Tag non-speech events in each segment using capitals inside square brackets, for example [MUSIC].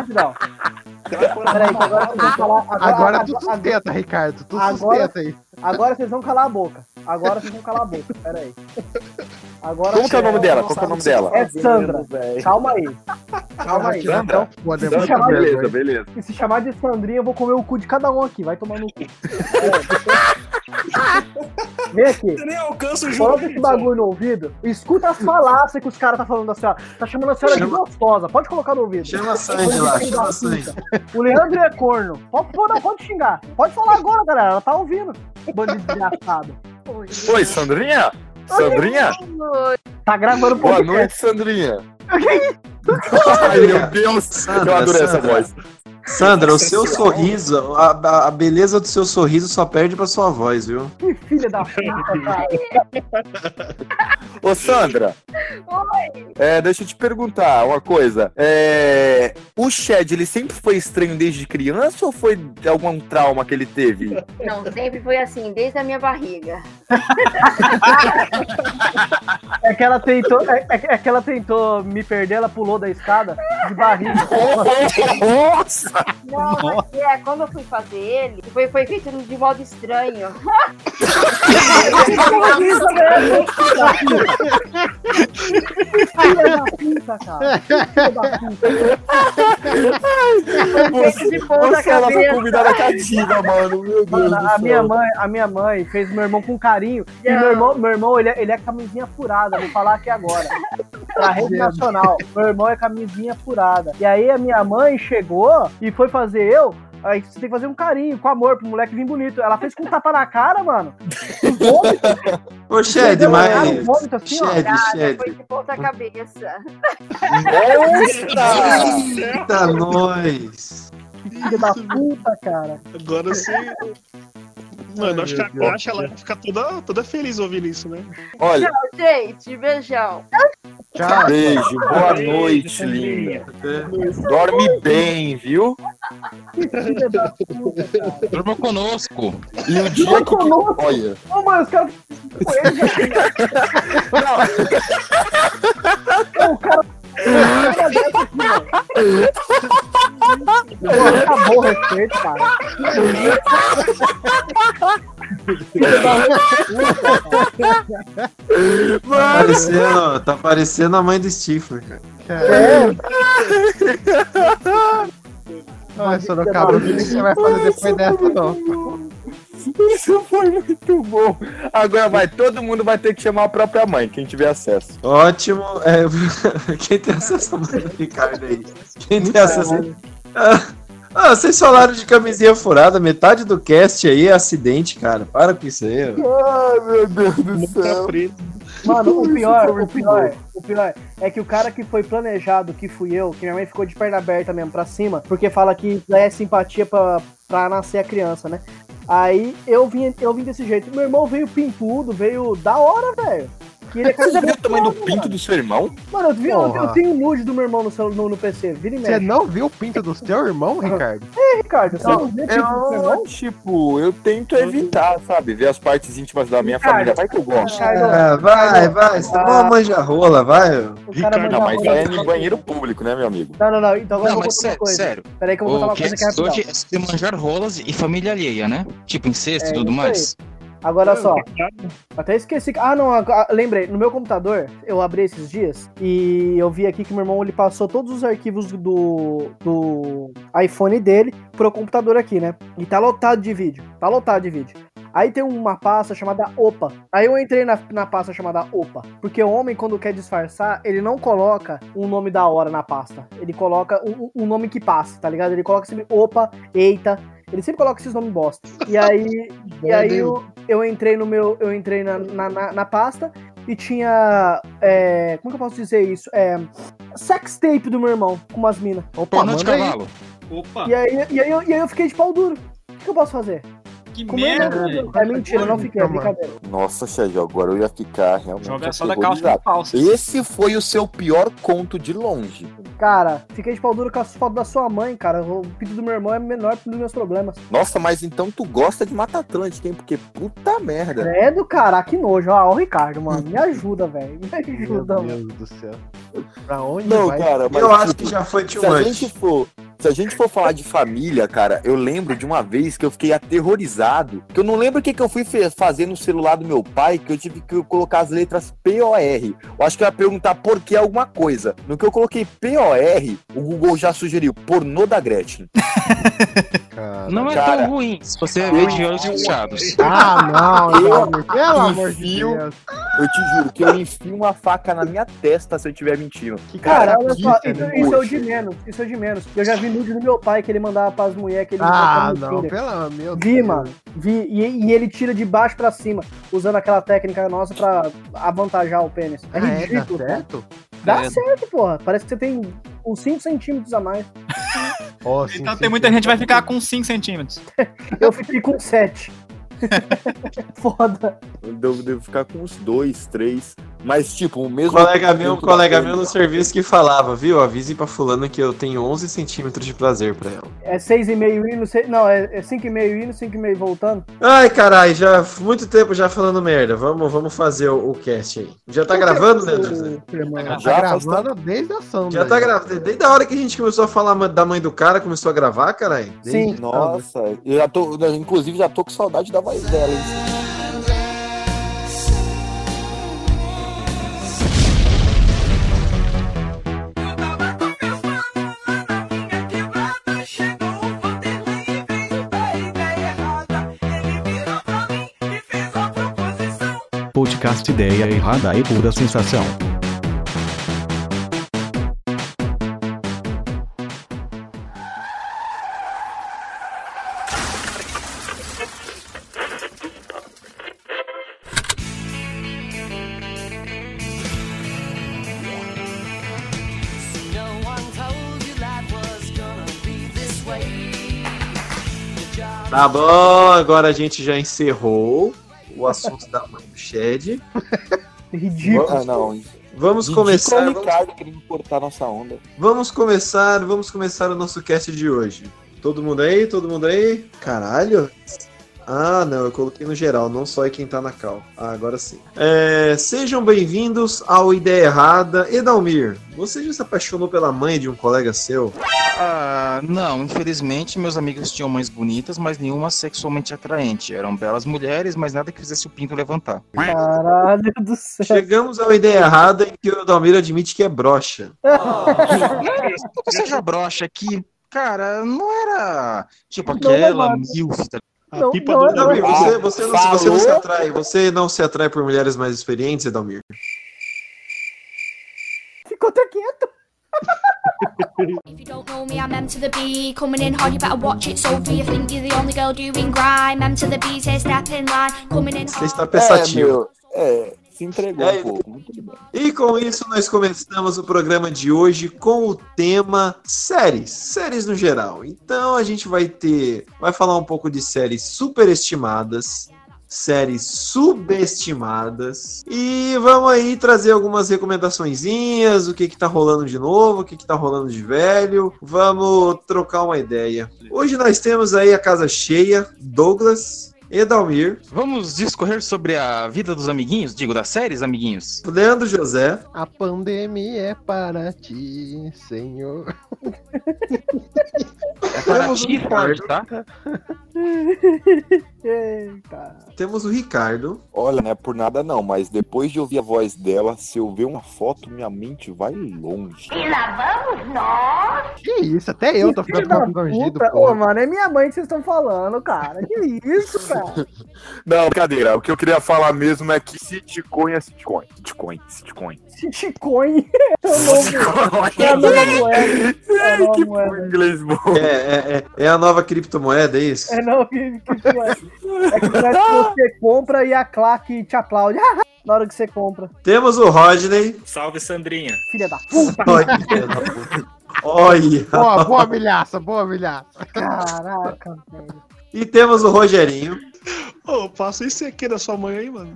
rapidão. Pera aí, que agora vocês vão falar. Agora, Agora tu agora, sustenta, Ricardo. Tu Agora- sustenta aí. agora vocês vão calar a boca. Agora vocês vão calar a boca. Pera aí. Agora Como que é o nome dela? Qual que é o nome dela? É Sandra. Calma aí. Calma aí. Sandra? Então, de- Beleza, beleza. e se chamar de Sandrinha, eu vou comer o cu de cada um aqui. Vai tomar no cu. [LAUGHS] Vem aqui. Você nem alcança o jogo. Coloca esse bagulho no ouvido. Escuta as falácias que os caras tá falando da senhora. Tá chamando a senhora de Chama- gostosa. Pode colocar no ouvido. Chama a Sandy lá, chama a Sandy. O Leandro é corno. Pode, pode, pode xingar. Pode falar agora, galera. Ela tá ouvindo. Bandido desgraçado. Oi, Sandrinha? Sandrinha? Tá gravando Boa podcast. noite, Sandrinha. Ai, meu Deus. Eu Sandra, adorei essa voz. Sandra, o seu sorriso, a, a- beleza do seu sorriso só perde pra sua voz, viu? Que filha da puta, cara. Ô, Sandra. Oi. É, deixa eu te perguntar uma coisa. É, o Shed, ele sempre foi estranho desde criança ou foi de algum trauma que ele teve? Não, sempre foi assim, desde a minha barriga. [LAUGHS] É que ela tentou, é- é que ela tentou me perder, ela pulou da escada de barriga. [LAUGHS] Nossa! Não, mas é, quando eu fui fazer ele, foi, foi feito de modo estranho. [LAUGHS] Filha da puta, cara. Filha da puta. Feito de ponta Você ela foi convidada cativa, mano. Meu Deus Mano, do a céu. minha mãe, a minha mãe fez meu irmão com carinho. E meu irmão, meu irmão ele, é, ele é camisinha furada, vou falar aqui agora. Pra rede nacional. Meu irmão é camisinha furada. E aí a minha mãe chegou e foi fazer eu. Aí você tem que fazer um carinho, com amor, pro moleque vir bonito. Ela fez com um tapa na cara, mano. Um vômito, Ô, Shed, deu uma cara, um mas. vômito assim. Shed, Shed. foi de ponta cabeça. Nossa! Eita, nós! Filha da puta, cara. Agora você. Mano, acho que a Caixa ela vai ficar toda, toda feliz ouvindo isso, né? Olha, Gente, beijão. Tchau. beijo, boa noite, linda. Dorme bem, viu? Durma conosco. E o dia que. Olha. Ô, mano, os caras. Ô, [LAUGHS] o cara. Acabou o respeito, cara. Tá parecendo, tá parecendo a mãe do Stifler, cara. Não, Sorocaba, o que você vai fazer depois dessa, não? Isso foi muito bom. Agora vai, todo mundo vai ter que chamar a própria mãe, quem tiver acesso. Ótimo. É, [LAUGHS] quem tem acesso do Ricardo aí? Quem tem acesso. Ah, ah, vocês falaram de camisinha furada, metade do cast aí é acidente, cara. Para com isso aí. Ai, meu Deus do Nunca preto. Mano, o pior, o pior, o pior é que o cara que foi planejado, que fui eu, que minha mãe ficou de perna aberta mesmo pra cima, porque fala que é simpatia pra, pra nascer a criança, né? Aí eu vim, eu vim desse jeito. Meu irmão veio pintudo, veio da hora, velho. Que ele é Você viu o tamanho do mano. pinto do seu irmão? Mano, eu, vi, eu, eu tenho nude do meu irmão no, celu- no, no PC. Vira e Você não viu o pinto do seu irmão, Ricardo? É, Ricardo, você não vê pinto do seu Eu, irmão? tipo, eu tento evitar, sabe? Ver as partes íntimas da minha Ricardo. família. Vai que eu gosto. Ah, vai, vai. Você tá uma manja rola, vai. Ricardo, Não, mas é em banheiro público, né, meu amigo? Não, não, não. Então agora Não, eu vou contar uma coisa. sério. Peraí que eu vou contar O uma coisa que é hoje é manjar rolas e família alheia, né? Tipo incesto É e tudo mais. Agora só, até esqueci. Ah, não, lembrei. No meu computador, eu abri esses dias e eu vi aqui que meu irmão ele passou todos os arquivos do, do iPhone dele pro computador aqui, né? E tá lotado de vídeo. Tá lotado de vídeo. Aí tem uma pasta chamada OPA. Aí eu entrei na, na pasta chamada OPA. Porque o homem, quando quer disfarçar, ele não coloca um nome da hora na pasta. Ele coloca um, um nome que passa, tá ligado? Ele coloca sempre OPA, eita. Ele sempre coloca esses nomes bosta. E [LAUGHS] aí, e aí eu, eu entrei no meu. Eu entrei na, na, na- na pasta e tinha. é, como que eu posso dizer isso? É. Sex tape do meu irmão com umas minas. Opa, Pornô de manda aí. cavalo. Opa, E aí, e, aí eu, e aí eu fiquei de pau duro. O que, que eu posso fazer? Que Comer merda, velho. É mentira, eu não fiquei, é brincadeira. Nossa, Sérgio, agora eu ia ficar realmente Joga só da calça falsa. Esse foi o seu pior conto de longe. Cara, fiquei de pau duro com as fotos da sua mãe, cara. O pinto do meu irmão é menor dos meus problemas. Nossa, mas então tu gosta de Mata Atlântica, hein? Porque puta merda. É do cara, que nojo. Ó, o Ricardo, mano. Me ajuda, velho. Me Meu ajuda, mano. Deus do céu. Pra onde Não, vai? cara, mas Eu acho tipo, que já foi too se a gente for. Se a gente for falar de família, cara, eu lembro de uma vez que eu fiquei aterrorizado. Que eu não lembro o que, que eu fui fazer no celular do meu pai, que eu tive que colocar as letras P-O-R. Eu acho que eu ia perguntar por que alguma coisa. No que eu coloquei P-O-R, o Google já sugeriu pornô da Gretchen. [LAUGHS] Cara. Não é Cara, tão ruim se você vê de olhos fechados. Ah, não, Dalmir. Pelo amor de enfio- Deus. Eu te juro que eu enfio uma faca na minha testa se eu estiver mentindo. Que Cara, cara, olha só, isso, isso é o de menos. Isso é o de menos. Eu já vi nude do meu pai que ele mandava pras mulheres que ele Ah, não, pelo meu Vi, Deus. mano. Vi. E, e ele tira de baixo pra cima, usando aquela técnica nossa pra avantajar o pênis. É Ah, é, dá ridículo. certo? Dá É. certo, porra. Parece que você tem uns 5 centímetros a mais. [LAUGHS] Sim, Então sim, tem muita sim. gente que vai ficar com 5 centímetros. [LAUGHS] Eu fiquei com 7. [LAUGHS] Foda. Eu devo, devo ficar com uns dois, três. Mas, tipo, o mesmo. colega meu, um colega meu no serviço que falava, viu? Avise pra fulano que eu tenho 11 centímetros de prazer pra ela. É 6,5 indo, seis- não, é é 5,5 indo, 5,5 voltando. Ai, caralho, já muito tempo já falando merda. Vamos, vamos fazer o, o cast aí. Já tá gravando, né, José? Tá Já gravando desde a ação. Já tá gravando. Desde a hora que a gente começou a falar da mãe do cara, começou a gravar, caralho. Sim. Nossa, eu já tô. Inclusive, já tô com saudade da voz dela, hein? Podcast Ideia Errada e Pura Sensação. Tá bom, agora a gente já encerrou o assunto da mãe do Shed. [LAUGHS] Ridículo. Ah, não. Vamos Ridículo começar. é o Vamos, Ricardo querendo cortar nossa onda. vamos começar, vamos começar o nosso cast de hoje. Todo mundo aí? Todo mundo aí? Caralho. Ah, não, eu coloquei no geral, não só em quem tá na cal. Ah, agora sim. É, sejam bem-vindos ao Ideia Errada. Edalmir, você já se apaixonou pela mãe de um colega seu? Ah, não, infelizmente meus amigos tinham mães bonitas, mas nenhuma sexualmente atraente. Eram belas mulheres, mas nada que fizesse o pinto levantar. Caralho do céu. Chegamos ao Ideia Errada em que o Edalmir admite que é broxa. Ou seja, brocha que, cara, não era tipo Não, aquela milf, tá A Não, pipa não, do Edalmir, Ah, você, você, não, você não se atrai, você não se atrai por mulheres mais experientes, Edalmir? Ficou até quieto. If you don't know me, I'm M to the B. Coming in hard, you better watch it, Sophie. You think you're the only girl doing grime. M to the B, say step in line. Coming in Você está É, pensativo. meu, é, se entregou É, um pouco. Muito bem. E com isso nós começamos o programa de hoje com o tema séries, séries no geral. Então a gente vai ter, vai falar um pouco de séries superestimadas, séries subestimadas e vamos aí trazer algumas recomendaçõezinhas, o que que tá rolando de novo, o que que tá rolando de velho. Vamos trocar uma ideia. Hoje nós temos aí a casa cheia, Douglas, Edalmir, Vamos discorrer sobre a vida dos amiguinhos, digo, das séries, amiguinhos. Leandro José, A pandemia é para ti, Senhor. É para Temos ti, um forte, tá? [LAUGHS] Eita. temos o Ricardo, Olha, não é por nada não, mas depois de ouvir a voz dela, se eu ver uma foto, minha mente vai longe. Que isso, até eu tô ficando constrangido, puta. Ô, porra. mano, é minha mãe que vocês estão falando, cara. Que isso, [LAUGHS] cara? Não, brincadeira. O que eu queria falar mesmo é que sitcoin é sitcoin. Sitcoin, sitcoin. Sitcoin. É o novo. É a nova moeda. [LAUGHS] É que inglês bom. É, é, é, é a nova criptomoeda, é isso? É não, que, que. É que parece que você compra e a claque te aplaude. [LAUGHS] Na hora que você compra. Temos o Rodney. Salve, Sandrinha. Filha da puta. Olha, filha da puta. Olha. Boa, boa milhaça, boa milhaça. Caraca, velho. E temos o Rogerinho. Ô, passa esse aqui da sua mãe aí, mano.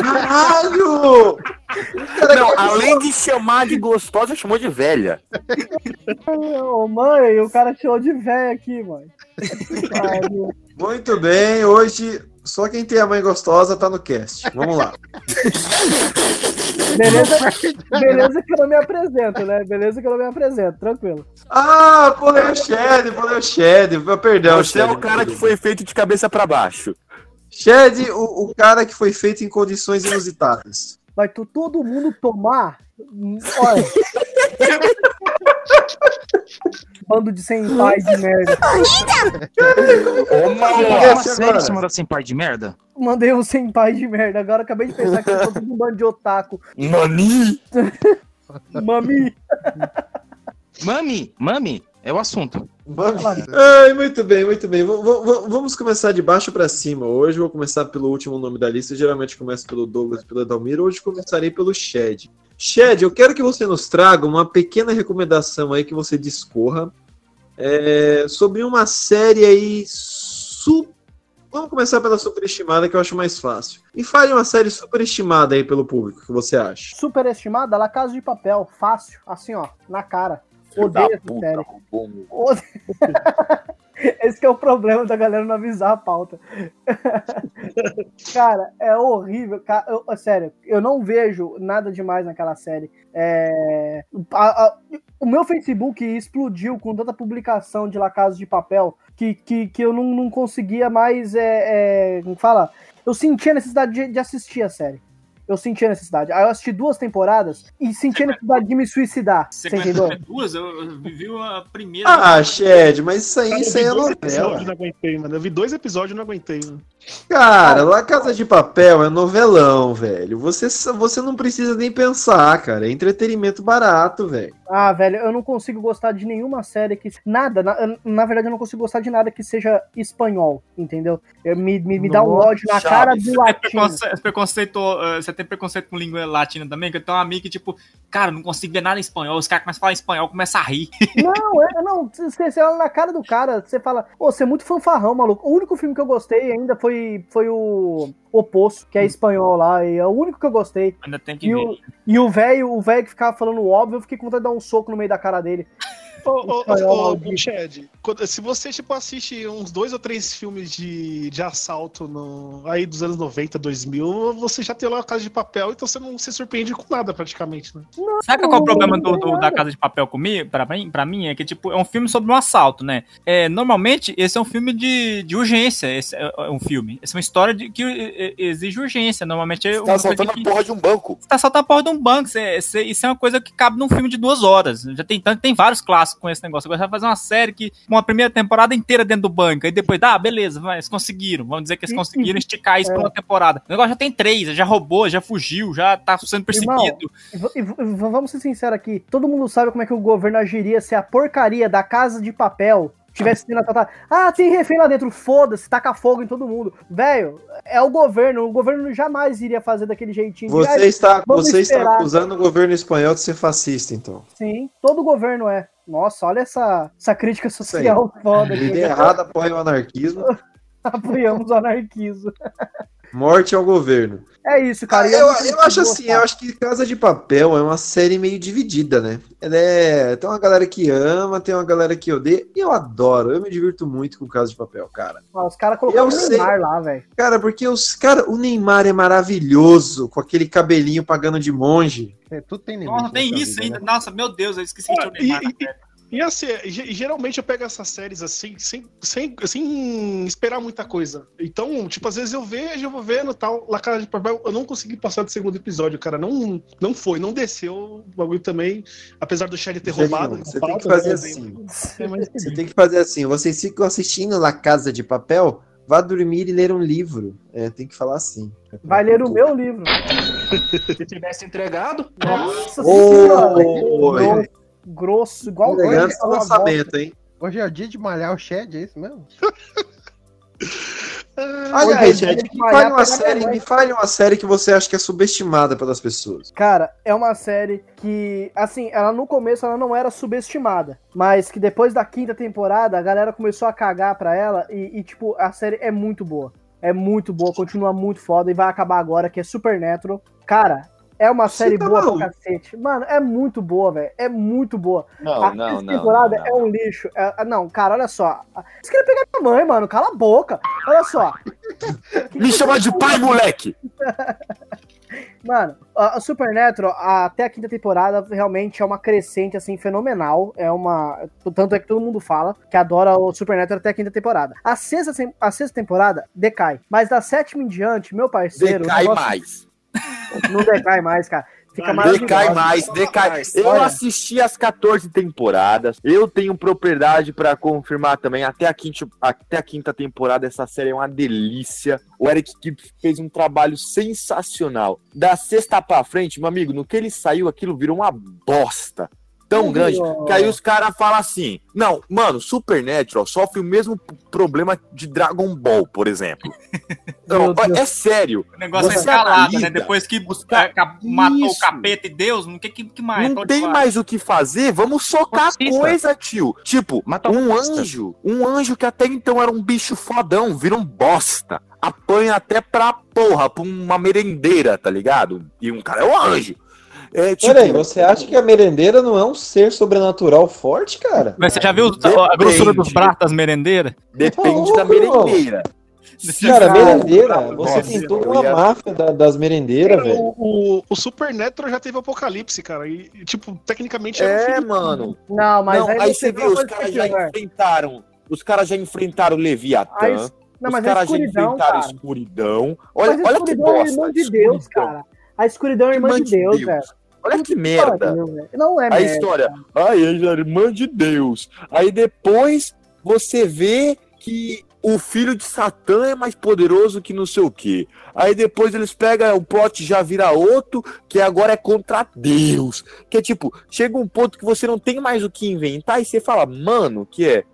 Caralho! Não, além de chamar de gostosa, chamou de velha. Ô, mãe, o cara tirou de velho aqui. Pariu. Muito bem, hoje só quem tem a mãe gostosa tá no cast. Vamos lá. Beleza, [LAUGHS] beleza que eu não me apresento, né? Beleza que eu não me apresento, tranquilo. Ah, pô, é o Shed, pô, é o Shed. Perdão, Você é Shed. o cara que foi feito de cabeça pra baixo. Shed, o, o cara que foi feito em condições inusitadas. Vai tu, todo mundo tomar. hum, Olha. [LAUGHS] Bando de sem pai de merda. Ô, série agora. chamada Sem Pai de Merda? Mandei um sem pai de merda. Agora acabei de pensar que eu sou tudo um bando de otaku. [LAUGHS] Nani? [LAUGHS] Mami. Mami, mami, é o assunto. Ai, muito bem, muito bem. V- vamos começar de baixo pra cima. Hoje eu vou começar pelo último nome da lista. Geralmente começo pelo Douglas e pelo Edalmiro. Hoje começarei pelo Shed. Shed, eu quero que você nos traga uma pequena recomendação aí que você discorra é, sobre uma série aí su... Vamos começar pela superestimada, que eu acho mais fácil. E fale uma série superestimada aí pelo público, que você acha. Superestimada, La Casa de Papel. Fácil. Assim, ó. Na cara. Odeio essa série. [LAUGHS] [LAUGHS] Esse é o problema da galera não avisar a pauta. [LAUGHS] Cara, é horrível. Eu- sério, eu não vejo nada demais naquela série. É, a- a- o meu Facebook explodiu com tanta publicação de La Casa de Papel que, que, que eu não, não conseguia mais. É, é, como fala? Eu sentia necessidade de, de assistir a série. Eu senti a necessidade. Aí eu assisti duas temporadas e senti a necessidade de me suicidar. Você Você entendeu? duas? Eu, eu vivi a primeira. Ah, Shed, mas isso aí, eu isso vi aí é dois novela. episódios e não aguentei, mano. Eu vi dois episódios e não aguentei, mano. Cara, La Casa de Papel é novelão, velho. Você, você não precisa nem pensar, cara. É entretenimento barato, velho. Ah, velho, eu não consigo gostar de nenhuma série que. Nada, na, na verdade, eu não consigo gostar de nada que seja espanhol, entendeu? Eu- me, me, me dá um ódio na cara do Você tem latino. preconce- preconceito, eh, você tem preconceito com língua latina também? Que eu tenho um amigo que, tipo, cara, não consigo ver nada em espanhol. Os caras começam a falar espanhol, começam a rir. [LAUGHS] Não, é, não, você, você olha na cara do cara, você fala, ô, você é muito fanfarrão, maluco. O único filme que eu gostei ainda foi, foi o O Poço, que é espanhol lá, e é o único que eu gostei. Ainda tem que E ver. o, e o velho, o velho que ficava falando óbvio, eu fiquei com vontade de dar um soco no meio da cara dele. Ô, ô. Chad, se você, tipo, assiste uns dois ou três filmes de, de assalto no, aí dos anos 90, 2000, você já tem lá a Casa de Papel, então você não se surpreende com nada, praticamente, né? Sabe qual é o problema do, não, do- não. da Casa de Papel comigo? Pra mim, pra mim, é que, tipo, é um filme sobre um assalto, né? É, normalmente, esse é um filme de, de urgência. Esse é é um filme. Essa é uma história de, que eh, exige urgência. Normalmente é Você tá assaltando que- a porra de um banco. Você tá assaltando a porra de um banco. Você- você- isso é uma coisa que cabe num filme de duas horas. Já tem, tem vários clássicos com esse negócio. Agora você vai fazer uma série que uma primeira temporada inteira dentro do banco. Aí depois, ah, beleza, eles conseguiram. Vamos dizer que eles conseguiram esticar isso pra uma temporada. O negócio já tem três, já roubou, já fugiu, já tá sendo perseguido. V- vamos ser sinceros aqui, todo mundo sabe como é que o governo agiria se a porcaria da casa de papel tivesse sido atacada. Ah, tem refém lá dentro, foda-se, taca fogo em todo mundo. Velho, é o governo, o governo jamais iria fazer daquele jeitinho. Você "Ah, está, você está esperar." acusando o governo espanhol de ser fascista, então. Sim, todo governo é. Nossa, olha essa, essa crítica social foda. Líder errado apoia o anarquismo. [LAUGHS] Apoiamos o anarquismo. [LAUGHS] Morte ao governo. É isso, cara. Ah, eu, eu acho assim, eu acho que Casa de Papel é uma série meio dividida, né? Ela é. Tem uma galera que ama, tem uma galera que odeia. E eu adoro, eu me divirto muito com Casa de Papel, cara. Ah, os caras colocaram o Eu sei. Neymar lá, velho. Cara, porque os. Cara, o Neymar é maravilhoso, com aquele cabelinho pagando de monge. É, tudo tem limite. Nossa, tem nessa isso ainda. né? Nossa, meu Deus, eu esqueci que tinha o Neymar e- na e- assim, ge- geralmente eu pego essas séries assim, sem, sem, sem esperar muita coisa. Então, tipo, às vezes eu vejo, eu vou vendo tal, La Casa de Papel, eu não consegui passar do segundo episódio, cara. Não, não foi, não desceu o bagulho também, apesar do Shelly ter roubado. Você tem que fazer né, assim. É, Você tem que fazer assim. Vocês ficam assistindo La Casa de Papel, vá dormir e ler um livro. É, tem que falar assim. Vai ler o meu livro. [LAUGHS] Se tivesse entregado, Nossa Ô, senhora. oi. Grosso, igual Elegante hoje, lançamento, hein? Hoje é o dia de malhar o Shed, é isso mesmo? [LAUGHS] Olha aí, gente, me fale uma série, me fale uma série que você acha que é subestimada pelas pessoas. Cara, é uma série que, assim, ela no começo ela não era subestimada, mas que depois da quinta temporada a galera começou a cagar pra ela e, e, tipo, a série é muito boa. É muito boa, continua muito foda e vai acabar agora, que é Supernatural. Cara, é uma Você série tá boa maluco? pra cacete. Mano, é muito boa, velho. É muito boa. Não, a não, quinta não. temporada não, é um lixo. É- é- não, cara, olha só. Você queria pegar minha mãe, mano. Cala a boca. Olha só. [LAUGHS] Me chama de pai, moleque! [LAUGHS] Mano, a Supernatural, a- até a quinta temporada, realmente é uma crescente, assim, fenomenal. É uma. Tanto é que todo mundo fala que adora o Supernatural até a quinta temporada. A sexta, a sexta temporada decai. Mas da sétima em diante, meu parceiro. Decai negócio mais. Não decai mais, cara. Fica. Decai mais, decai. Eu Olha. assisti as 14 temporadas. Eu tenho propriedade pra confirmar também. Até a, quinta, até a quinta temporada, essa série é uma delícia. O Eric Gibbs fez um trabalho sensacional. Da sexta pra frente, meu amigo, no que ele saiu, aquilo virou uma bosta. Tão Não grande que aí os caras falam assim: Não, mano, Supernatural sofre o mesmo problema de Dragon Ball, por exemplo. [LAUGHS] Não, Deus. é sério. O negócio é escalado, né? Depois que os ca- é, matou Isso. o capeta e Deus, não que, que, que mais? Não Pode tem falar. mais o que fazer, vamos socar Fascista. coisa, tio. Tipo, Mata o um fascista. anjo, um anjo que até então era um bicho fodão, vira um bosta. Apanha até pra porra, pra uma merendeira, tá ligado? E um cara é um anjo. É, tipo, Peraí, você acha que a merendeira não é um ser sobrenatural forte, cara? Mas você já viu a Depende. grossura dos braços das merendeiras? depende Ô, da merendeira. Cara, merendeira, Nossa, você tem nossa, toda uma ia- máfia da- das merendeiras, Cara, velho. o, o, o Supernatural já teve apocalipse, cara. E, e, tipo, tecnicamente É, filme- mano. Não, mas Não, aí, aí, você uma os caras é já pior. enfrentaram. Os caras já enfrentaram o Leviatã. A es- Não, os mas a caras já escuridão, enfrentaram a cara. escuridão. Olha, Mas a olha que escuridão é bosta. irmã de Deus, escuridão. cara. A escuridão é irmã, Irmã de Deus, velho. Olha que merda. Pariu. Não é a merda. história. Ai, ela é irmã de Deus. Aí depois você vê que o filho de Satã é mais poderoso que não sei o quê. Aí depois eles pegam o plot já vira outro, que agora é contra Deus. Que é tipo, chega um ponto que você não tem mais o que inventar e você fala, mano, que é?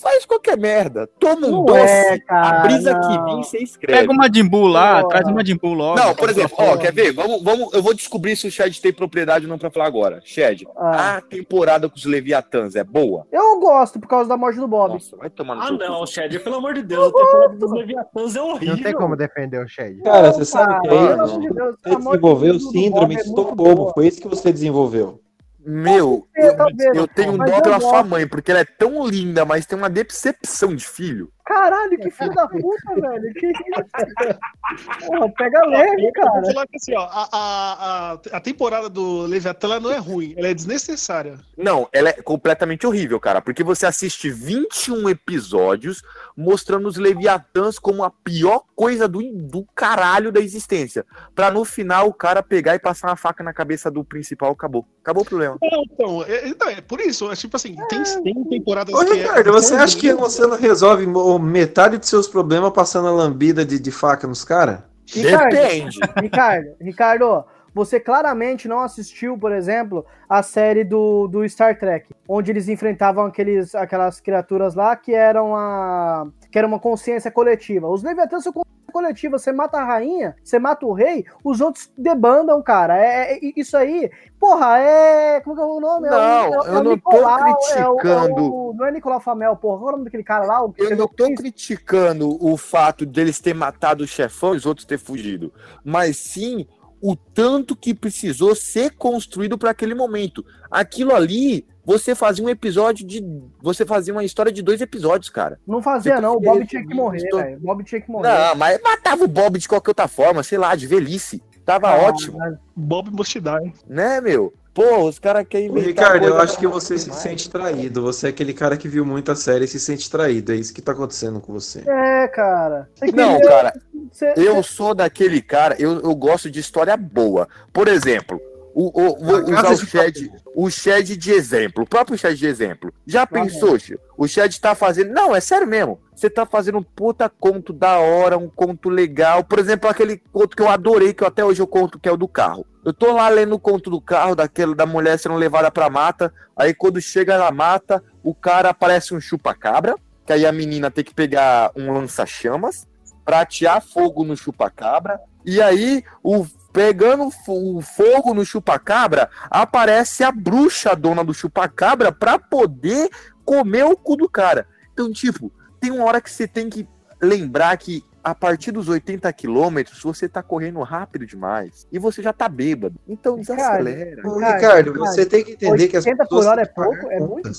Faz qualquer merda. Toma um Não doce. é, cara, a brisa não. que vem, você escreve. Pega uma Jimbu lá, traz uma Jimbu logo. Não, por exemplo, ó, quer ver? Vamos, vamos, eu vou descobrir se o Shed tem propriedade ou não pra falar agora. Shed, Ah. a temporada com os Leviatãs é boa? Eu gosto por causa da morte do Bob. Nossa, vai tomar no Ah, não, cu. Shed, pelo amor de Deus, a temporada dos Leviatãs é horrível. Não tem como defender o Shed. Cara, você sabe o que é isso? de Você desenvolveu síndrome de é Estocolmo. Foi isso que você desenvolveu. Meu, Talvez, eu, eu tenho Mas dó pela sua mãe, porque ela é tão linda, mas tem uma decepção de filho. Caralho, que filho da puta, velho. Que isso? [LAUGHS] Porra, pega leve, Eu vou cara. falar que assim, ó, a, a, a, a temporada do Leviatã ela não é ruim, ela é desnecessária. Não, ela é completamente horrível, cara, porque você assiste 21 episódios mostrando os Leviatãs como a pior coisa do, do caralho da existência. Pra no final o cara pegar e passar uma faca na cabeça do principal, acabou. Acabou o problema. Não, então, é, então, é por isso, é tipo assim, tem, tem temporadas Ô, que Ricardo, é. você acha que você não resolve metade dos seus problemas passando a lambida de, de faca nos caras? Ricardo, Depende. Ricardo, Ricardo, você claramente não assistiu, por exemplo, a série do, do Star Trek, onde eles enfrentavam aqueles, aquelas criaturas lá que eram a que era uma consciência coletiva. Os Leviatãs são coletiva. Você mata a rainha, você mata o rei, os outros debandam, cara. É, é- isso aí, porra, é. Como que é o nome? É o- Não, é o- é eu o não tô Nicolau, é o- é o- criticando. não é Nicolau Famel, porra. Qual é o nome daquele cara lá? O Eu fez não o tô Chris? criticando o fato deles ter matado o chefão e os outros ter fugido, mas sim o tanto que precisou ser construído para aquele momento. Aquilo ali, você fazia um episódio de. Você fazia uma história de dois episódios, cara. Não fazia, Você não. O Bob tinha que morrer, velho. O Bob tinha que morrer. Não, mas matava o Bob de qualquer outra forma, sei lá, de velhice. Tava Ah, ótimo, Bob Must Die. né, meu? Pô, os caras querem. Ricardo, eu acho que você se sente traído. Você é aquele cara que viu muita série e se sente traído. É isso que tá acontecendo com você. É, cara. Você Não, cara, Você- Eu sou daquele cara, eu, eu gosto de história boa. Por exemplo, o, o, vou A usar o de Shed, o Shed de exemplo, o próprio Shed de exemplo. Já pensou, Chico? O Shed tá fazendo. Não, é sério mesmo. Você tá fazendo um puta conto da hora, um conto legal. Por exemplo, aquele conto que eu adorei, que eu até hoje eu conto, que é o do carro. Eu tô lá lendo o conto do carro, daquele da mulher sendo levada pra mata. Aí quando chega na mata, o cara aparece um chupa-cabra. Que aí a menina tem que pegar um lança-chamas pra atear fogo no chupa-cabra. E aí, o, pegando o fogo no chupa-cabra, aparece a bruxa dona do chupa-cabra pra poder comer o cu do cara. Então, tipo, tem uma hora que você tem que lembrar que a partir dos 80 quilômetros você tá correndo rápido demais e você já tá bêbado. Então desacelera. Ricardo, Ricardo, Ricardo, você tem que entender que as 80 por pessoas hora é pouco? É muito?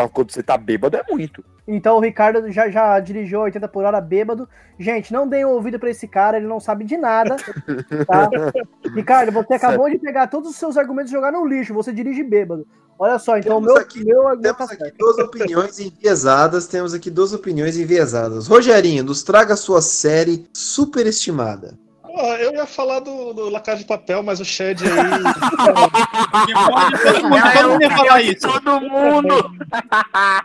Pra quando você tá bêbado é muito. Então o Ricardo já, já dirigiu 80 por hora bêbado. Gente, não deem ouvido pra esse cara, ele não sabe de nada. [LAUGHS] Tá? Ricardo, você acabou de pegar todos os seus argumentos e jogar no lixo. Você dirige bêbado. Olha só, então o Temos meu, aqui- meu argumento Temos tá aqui certo. duas opiniões enviesadas. Temos aqui duas opiniões enviesadas. Rogerinho, nos traga a sua série superestimada. Eu ia falar do, do La Casa de Papel, mas o Shed aí. [LAUGHS] Todo mundo, todo mundo ia falar isso. Todo mundo!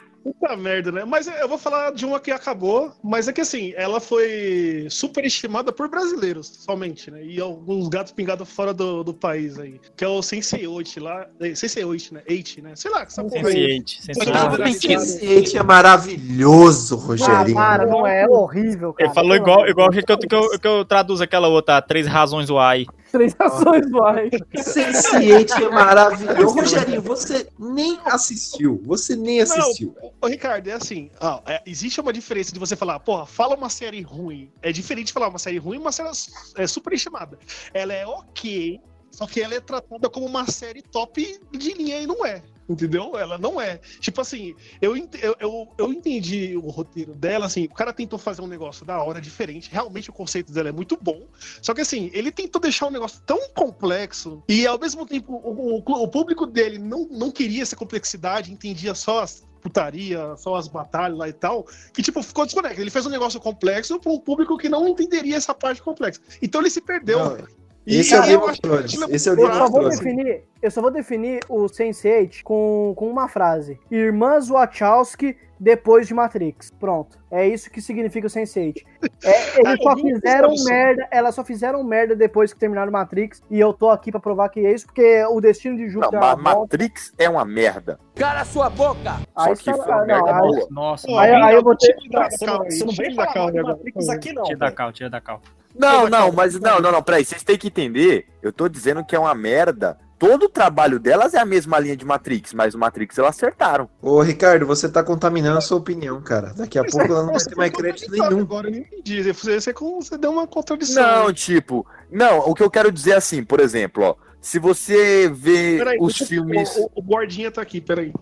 [LAUGHS] Puta merda, né? Mas eu vou falar de uma que acabou, mas é que assim, ela foi superestimada por brasileiros somente, né? E alguns gatos pingados fora do, do país aí. Que é o Sense8 lá. eh, Sense8, né? 8, né? Sei lá, essa porra aí. Sense8, Foi Sense8. naturalizado. Esse é maravilhoso, Ah, Rogerinho. para, não é, é horrível, cara. Ele falou igual, igual o jeito que eu, que, eu, que eu traduzo aquela outra, Três Razões Why. Três ações, vai. Sense8 é maravilhoso. Rogerinho, você nem assistiu. Você nem assistiu. Não, ô, Ricardo, é assim, ó, é, existe uma diferença de você falar, porra, fala uma série ruim. É diferente de falar uma série ruim e uma série é, superestimada. Ela é ok, só que ela é tratada como uma série top de linha e não é. Entendeu? Ela não é. Tipo assim, eu, eu, eu, eu entendi o roteiro dela, assim, o cara tentou fazer um negócio da hora, diferente. Realmente o conceito dela é muito bom. Só que assim, ele tentou deixar um negócio tão complexo e ao mesmo tempo o, o- o público dele não, não queria essa complexidade, entendia só as putaria, só as batalhas lá e tal, que tipo, ficou desconectado. Ele fez um negócio complexo para um público que não entenderia essa parte complexa. Então ele se perdeu. Não, E esse é o aí Game eu of Thrones. é Esse é o muito Game Eu of só vou Thrones. definir, eu só vou definir o Sense8 com, com uma frase. Irmãs Wachowski depois de Matrix. Pronto. É isso que significa o Sense8. É, [LAUGHS] eles só uma fizeram merda, elas só fizeram merda depois que terminaram Matrix. E eu tô aqui pra provar que é isso, porque o destino de Não, Júpiter Ma- é uma volta. Matrix é uma merda. Cala sua boca! Aí Só que foi uma não, merda aí- boa. Nossa, Aí- aí eu vou um ter- tiro da Você não, não vem de agora. Matrix aqui, não. tira da cal, tira da cal. Não, não, mas não, não, não, peraí, vocês têm que entender. Eu tô dizendo que é uma merda. Todo o trabalho delas é a mesma linha de Matrix, mas o Matrix elas acertaram. Ô, Ricardo, você tá contaminando a sua opinião, cara. Daqui a pouco ela não vai ter mais crédito nenhum. Agora eu não entendi. Você, você, você deu uma contradição. Não, tipo, não, o que eu quero dizer é assim, por exemplo, ó, se você vê Peraí, os filmes, O, o, o Bordinha tá aqui, peraí.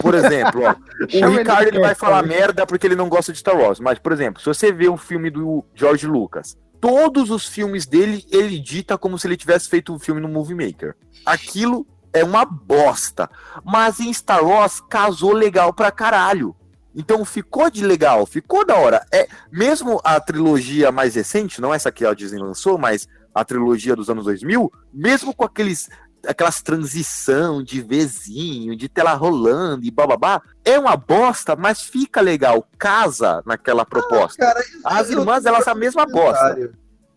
por exemplo, ó, [LAUGHS] o Ricardo ele vai falar merda porque ele não gosta de Star Wars, mas por exemplo, se você vê um filme do George Lucas, todos os filmes dele ele dita como se ele tivesse feito um filme no Movie Maker. Aquilo é uma bosta, mas em Star Wars casou legal pra caralho. Então ficou de legal, ficou da hora. É mesmo a trilogia mais recente, não essa que a Disney lançou, mas a trilogia dos anos 2000, mesmo com aqueles aquelas transição de vizinho, de tela rolando e bababá, é uma bosta, mas fica legal, casa naquela proposta. Cara, As irmãs, elas são a mesma bosta. Comentário.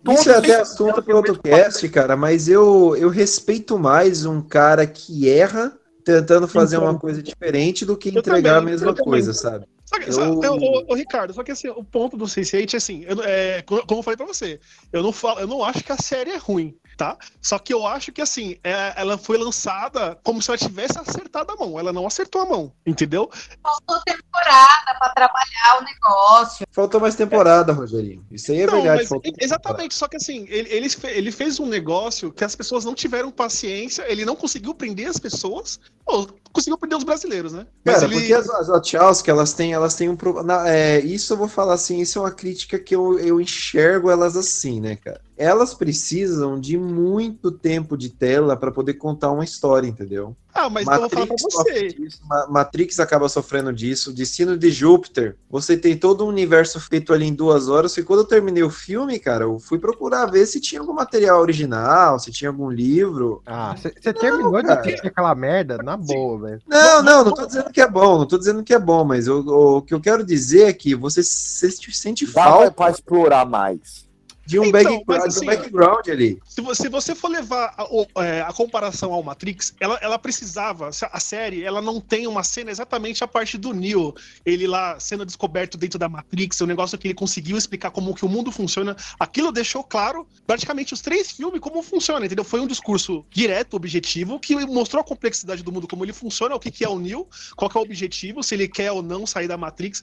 Isso é até assunto para outro cast, cara, mas eu, eu respeito mais um cara que erra tentando fazer uma coisa diferente do que entregar também, a mesma coisa, sabe? Só que, Eu- só- eu- ô, ô, Ricardo, só que assim, o ponto do Sense8 é assim, eu, é, co- como eu falei pra você, eu não, falo, eu não acho que a série é ruim, tá? Só que eu acho que assim, é, ela foi lançada como se ela tivesse acertado a mão. Ela não acertou a mão, entendeu? Faltou temporada pra trabalhar o negócio. Faltou mais temporada, Rogerinho. Isso aí é Não, verdade. faltou exatamente, só que assim, ele, ele, ele fez um negócio que as pessoas não tiveram paciência, ele não conseguiu prender as pessoas, ou conseguiu prender os brasileiros, né? Cara, ele- porque as, as Wachowski, elas têm, elas têm um pro- na- é, Isso eu vou falar assim, isso é uma crítica que eu, eu enxergo elas assim, né, cara? Elas precisam de muito tempo de tela para poder contar uma história, entendeu? Ah, mas então eu vou falar pra você. disso, Matrix acaba sofrendo disso, Destino de Júpiter. Você tem todo um universo feito ali em duas horas. E quando eu terminei o filme, cara, eu fui procurar ver se tinha algum material original, se tinha algum livro. Ah, você terminou de cara. assistir aquela merda? Na boa, velho. Não, não, não tô dizendo que é bom, não tô dizendo que é bom, mas eu- o que eu quero dizer é que você se- sente Dava falta pra explorar mais. De um, Então, background, um assim, background ali. Se você, se você for levar a, é, a comparação ao Matrix, ela, ela precisava, a série, ela não tem uma cena exatamente a parte do Neo, ele lá sendo descoberto dentro da Matrix, o negócio que ele conseguiu explicar como que o mundo funciona, aquilo deixou claro, praticamente os três filmes, como funciona, entendeu? Foi um discurso direto, objetivo, que mostrou a complexidade do mundo, como ele funciona, o que, que é o Neo, qual é o objetivo, se ele quer ou não sair da Matrix.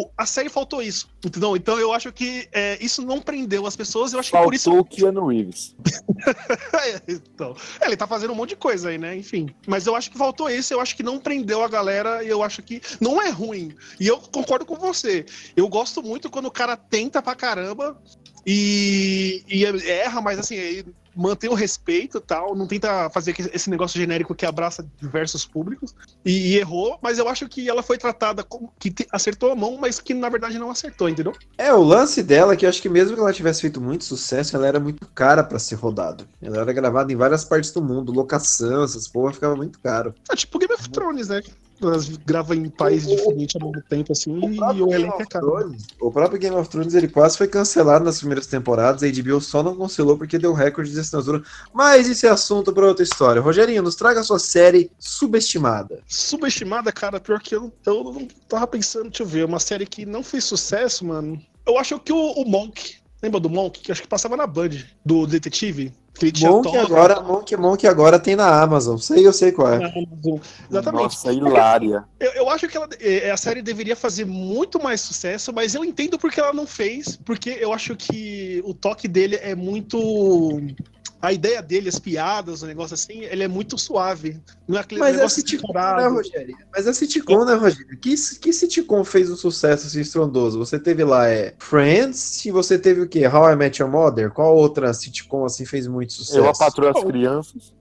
O- a série faltou isso, entendeu? Então eu acho que é, isso não prendeu as pessoas, eu acho que por isso. Faltou o Keanu Reeves. [LAUGHS] É, então, ele tá fazendo um monte de coisa aí, né? Enfim. Mas eu acho que faltou isso, eu acho que não prendeu a galera e eu acho que não é ruim. E eu concordo com você. Eu gosto muito quando o cara tenta pra caramba e, e erra, mas assim, mantém o respeito e tal, não tenta fazer esse negócio genérico que abraça diversos públicos e, e errou, mas eu acho que ela foi tratada como que te- acertou a mão, mas que na verdade não acertou, entendeu? É, o lance dela é que eu acho que mesmo que ela tivesse feito muito sucesso, ela era muito cara pra ser rodada. Ela era gravada em várias partes do mundo, locação, essas porra, ficava muito caro. É tipo Game of Thrones, né? Elas gravam em países diferentes ao mesmo tempo, assim, e o elenco é caro. Thrones, o próprio Game of Thrones ele quase foi cancelado nas primeiras temporadas, a HBO só não cancelou porque deu recorde de assinatura. Mas isso é assunto para outra história. Rogerinho, nos traga a sua série subestimada. Subestimada, cara, pior que eu, eu não tava pensando, deixa eu ver, uma série que não fez sucesso, mano. Eu acho que o, o Monk, lembra do Monk? Que acho que passava na Band, do detetive. Tinha Monk toga, agora, Monk, Monk agora tem na Amazon. Sei, eu sei qual é. Exatamente. Nossa, hilária. Eu, eu acho que ela- eh, a série deveria fazer muito mais sucesso, mas eu entendo porque ela não fez, porque eu acho que o toque dele é muito. A ideia dele, as piadas, o negócio assim, ele é muito suave. Não é aquele Mas é negócio sitcom, né. Rogério? Mas é sitcom, né, Rogério? Que, que sitcom fez um sucesso assim estrondoso? Você teve lá é, Friends e você teve o quê? How I Met Your Mother? Qual outra sitcom assim fez muito sucesso? Eu a patroa as crianças.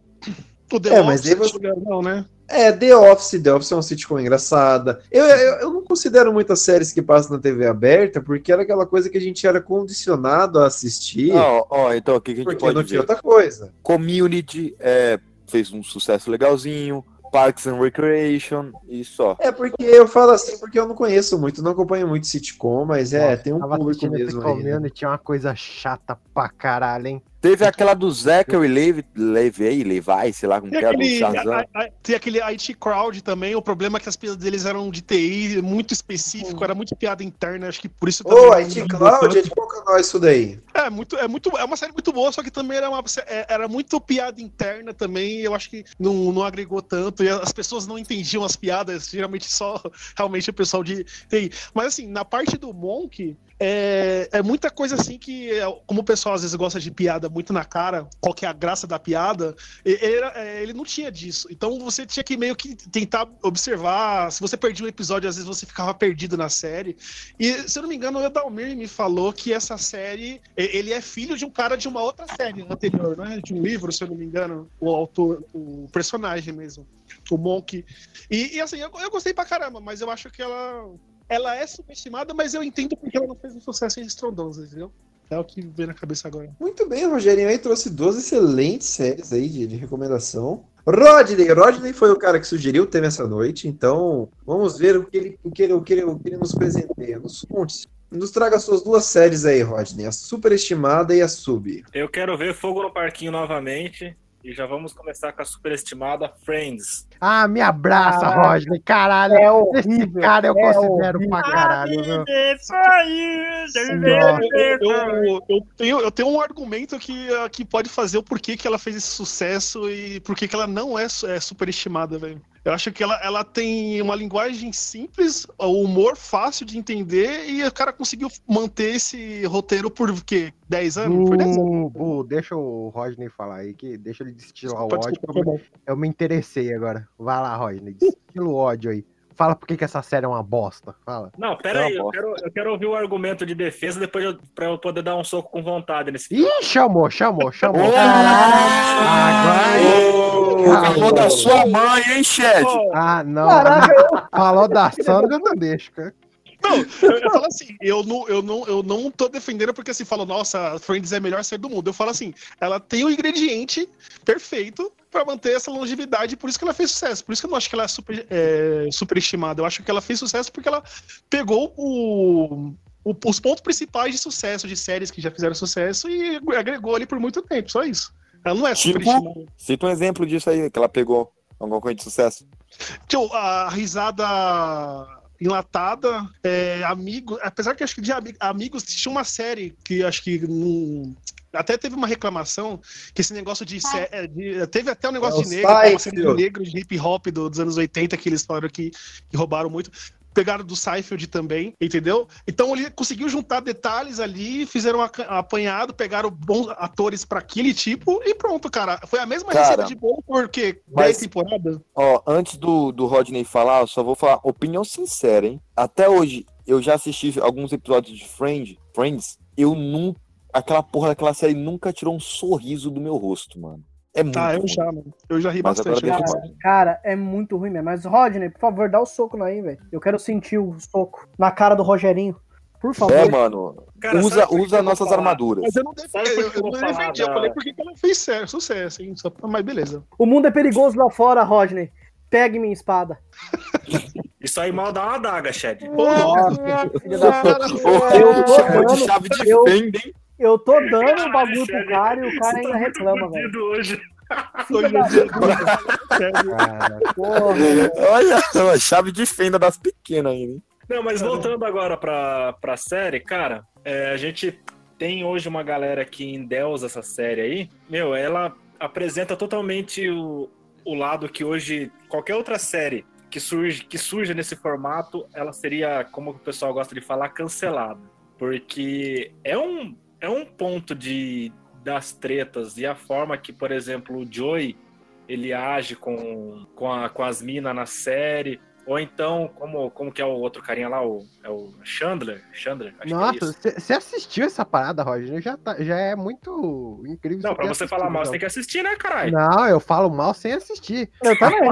O The É, mas Office, aí você- não, né? É, The Office, The Office é uma sitcom engraçada. Eu, eu, eu não considero muitas séries que passam na TV aberta, porque era aquela coisa que a gente era condicionado a assistir, Ó, ó, então o que, a gente porque não pode tinha ver? outra coisa. Community é, fez um sucesso legalzinho. Parks and Recreation e só. É porque eu falo assim, porque eu não conheço muito, não acompanho muito sitcom, mas é, tem um público mesmo aí. né? Community, é uma coisa chata pra caralho, hein? Teve aquela do Zachary Levi, Levi, Levi, sei lá como Tem que é, do Shazam. a- a- tem aquele IT Crowd também, o problema é que as piadas deles eram de TI, muito específico, era muito piada interna, acho que por isso Ô, IT Cloud, é de canal é isso daí? É, muito, é muito, é uma série muito boa, só que também era, uma, é- era muito piada interna também, e eu acho que não, não agregou tanto, e as pessoas não entendiam as piadas, geralmente só [LAUGHS] realmente o pessoal de TI. Mas assim, na parte do Monk, é, é muita coisa assim que, é, como o pessoal às vezes gosta de piada muito na cara, qual que é a graça da piada, ele, é, ele não tinha disso. Então você tinha que meio que tentar observar, se você perdia um episódio, às vezes você ficava perdido na série. E, se eu não me engano, o Edalmir me falou que essa série, ele é filho de um cara de uma outra série anterior, não é? De um livro, se eu não me engano, o autor, o personagem mesmo, o Monk. E, e, assim, eu, eu gostei pra caramba, mas eu acho que ela, ela é subestimada, mas eu entendo porque ela não fez um sucesso estrondoso, entendeu? É o que vem na cabeça agora. Muito bem, Rogerinho aí trouxe duas excelentes séries aí de, de recomendação. Rodney, Rodney foi o cara que sugeriu o tema essa noite, então vamos ver o que ele, o que ele, o que ele, o que ele nos presenteia. Nos conte, nos traga suas duas séries aí, Rodney, a superestimada e a sub. Eu quero ver Fogo no Parquinho novamente. E já vamos começar com a superestimada Friends. Ah, me abraça. Rodney, caralho. É Esse horrível, cara eu é considero horrível. pra caralho, viu? Eu, tenho, eu tenho um argumento que, que pode fazer o porquê que ela fez esse sucesso e porquê que ela não é, é superestimada, velho. Eu acho que ela, ela tem uma linguagem simples, o humor fácil de entender e o cara conseguiu manter esse roteiro por quê? 10 anos? Foi 10 anos. Deixa o Rodney falar aí, que deixa ele destilar o Pode ódio. desculpa, eu, me, eu me interessei agora. Vai lá, Rodney, destila o ódio aí. Fala por que que essa série é uma bosta. Fala. Não, pera aí, eu quero, eu quero ouvir o argumento de defesa depois eu, pra eu poder dar um soco com vontade nesse Ih, chamou, chamou, chamou. Ô, falou da sua mãe, hein, Chad? Ah, não. Caraca, Falou da Sandra, eu não deixo, cara. Não, eu, eu falo assim, eu não, eu, não, eu não tô defendendo porque assim, fala, nossa, Friends é a melhor série do mundo. Eu falo assim, ela tem o ingrediente perfeito pra manter essa longevidade, por isso que ela fez sucesso. Por isso que eu não acho que ela é super, é, superestimada. Eu acho que ela fez sucesso porque ela pegou o, o- os pontos principais de sucesso de séries que já fizeram sucesso e agregou ali por muito tempo, só isso. Ela não é Tipo, superestimada. cita um exemplo disso aí, que ela pegou alguma coisa de sucesso. Tio, a risada enlatada, é, amigo, apesar que acho que de ami- amigos tinha uma série que acho que não- até teve uma reclamação que esse negócio de, é, de- teve até um negócio É de negro, uma série de negro de hip hop do- dos anos 80 que eles falaram que, que roubaram muito. Pegaram do Seinfeld também, entendeu? Então ele conseguiu juntar detalhes ali, fizeram um apanhado, pegaram bons atores pra aquele tipo e pronto, cara. Foi a mesma Cara, receita de bolo porque mas- 10 temporadas. Ó, antes do, do Rodney falar, eu só vou falar opinião sincera, hein? Até hoje, eu já assisti alguns episódios de Friend, Friends, eu nunca. Aquela porra daquela série nunca tirou um sorriso do meu rosto, mano. É muito Ah, eu ruim. já, mano. Eu já ri Mas bastante. falar. Cara, é muito ruim mesmo. Mas, Rodney, por favor, dá o soco aí, velho. Eu quero sentir o soco na cara do Rogerinho. Por favor. É, mano. Cara, usa que usa nossas falar? armaduras. Mas eu não defendi, eu, que eu eu não defendi. Falei porque ela fez sucesso, hein? Só, mas beleza. O mundo é perigoso lá fora, Rodney. Pegue minha espada. Isso aí mal dá uma adaga, Shed. Nossa, filha da puta. Eu tô de dando- chave de eu- fenda, hein? Eu tô dando o bagulho pro cara e o cara ainda reclama, velho. Hoje. [LAUGHS] [LAUGHS] Olha, só, chave de fenda das pequenas ainda, hein? Não, mas voltando agora pra, pra série, cara, é, a gente tem hoje uma galera que endeusa essa série aí. Meu, ela apresenta totalmente o, o lado que hoje qualquer outra série que surge, que surge nesse formato, ela seria, como o pessoal gosta de falar, cancelada. Porque é um, é um ponto de das tretas e a forma que, por exemplo, o Joey ele age com, com, a- com as minas na série. Ou então, como, como que é o outro carinha lá, o, é o Chandler? Chandler? É Nossa, você assistiu essa parada, Roger? Já, tá- já é muito incrível. Não, pra você assistido, falar mal, você então. tem que assistir, né, caralho? Não, eu falo mal sem assistir. Eu também. [LAUGHS]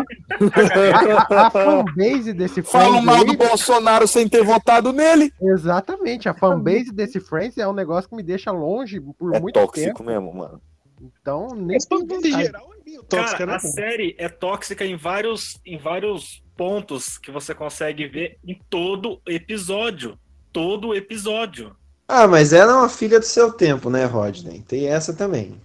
A, a- a fanbase desse Friends mal do Bolsonaro sem ter votado nele. Exatamente, a fanbase desse Friends é um negócio que me deixa longe por É muito tóxico tempo. mesmo, mano. Então, nem Mas em geral é meio tóxica, Cara, né? a série é tóxica em vários, em vários pontos que você consegue ver em todo episódio. Todo episódio. Ah, mas ela é uma filha do seu tempo, né, Rodney? Tem essa também.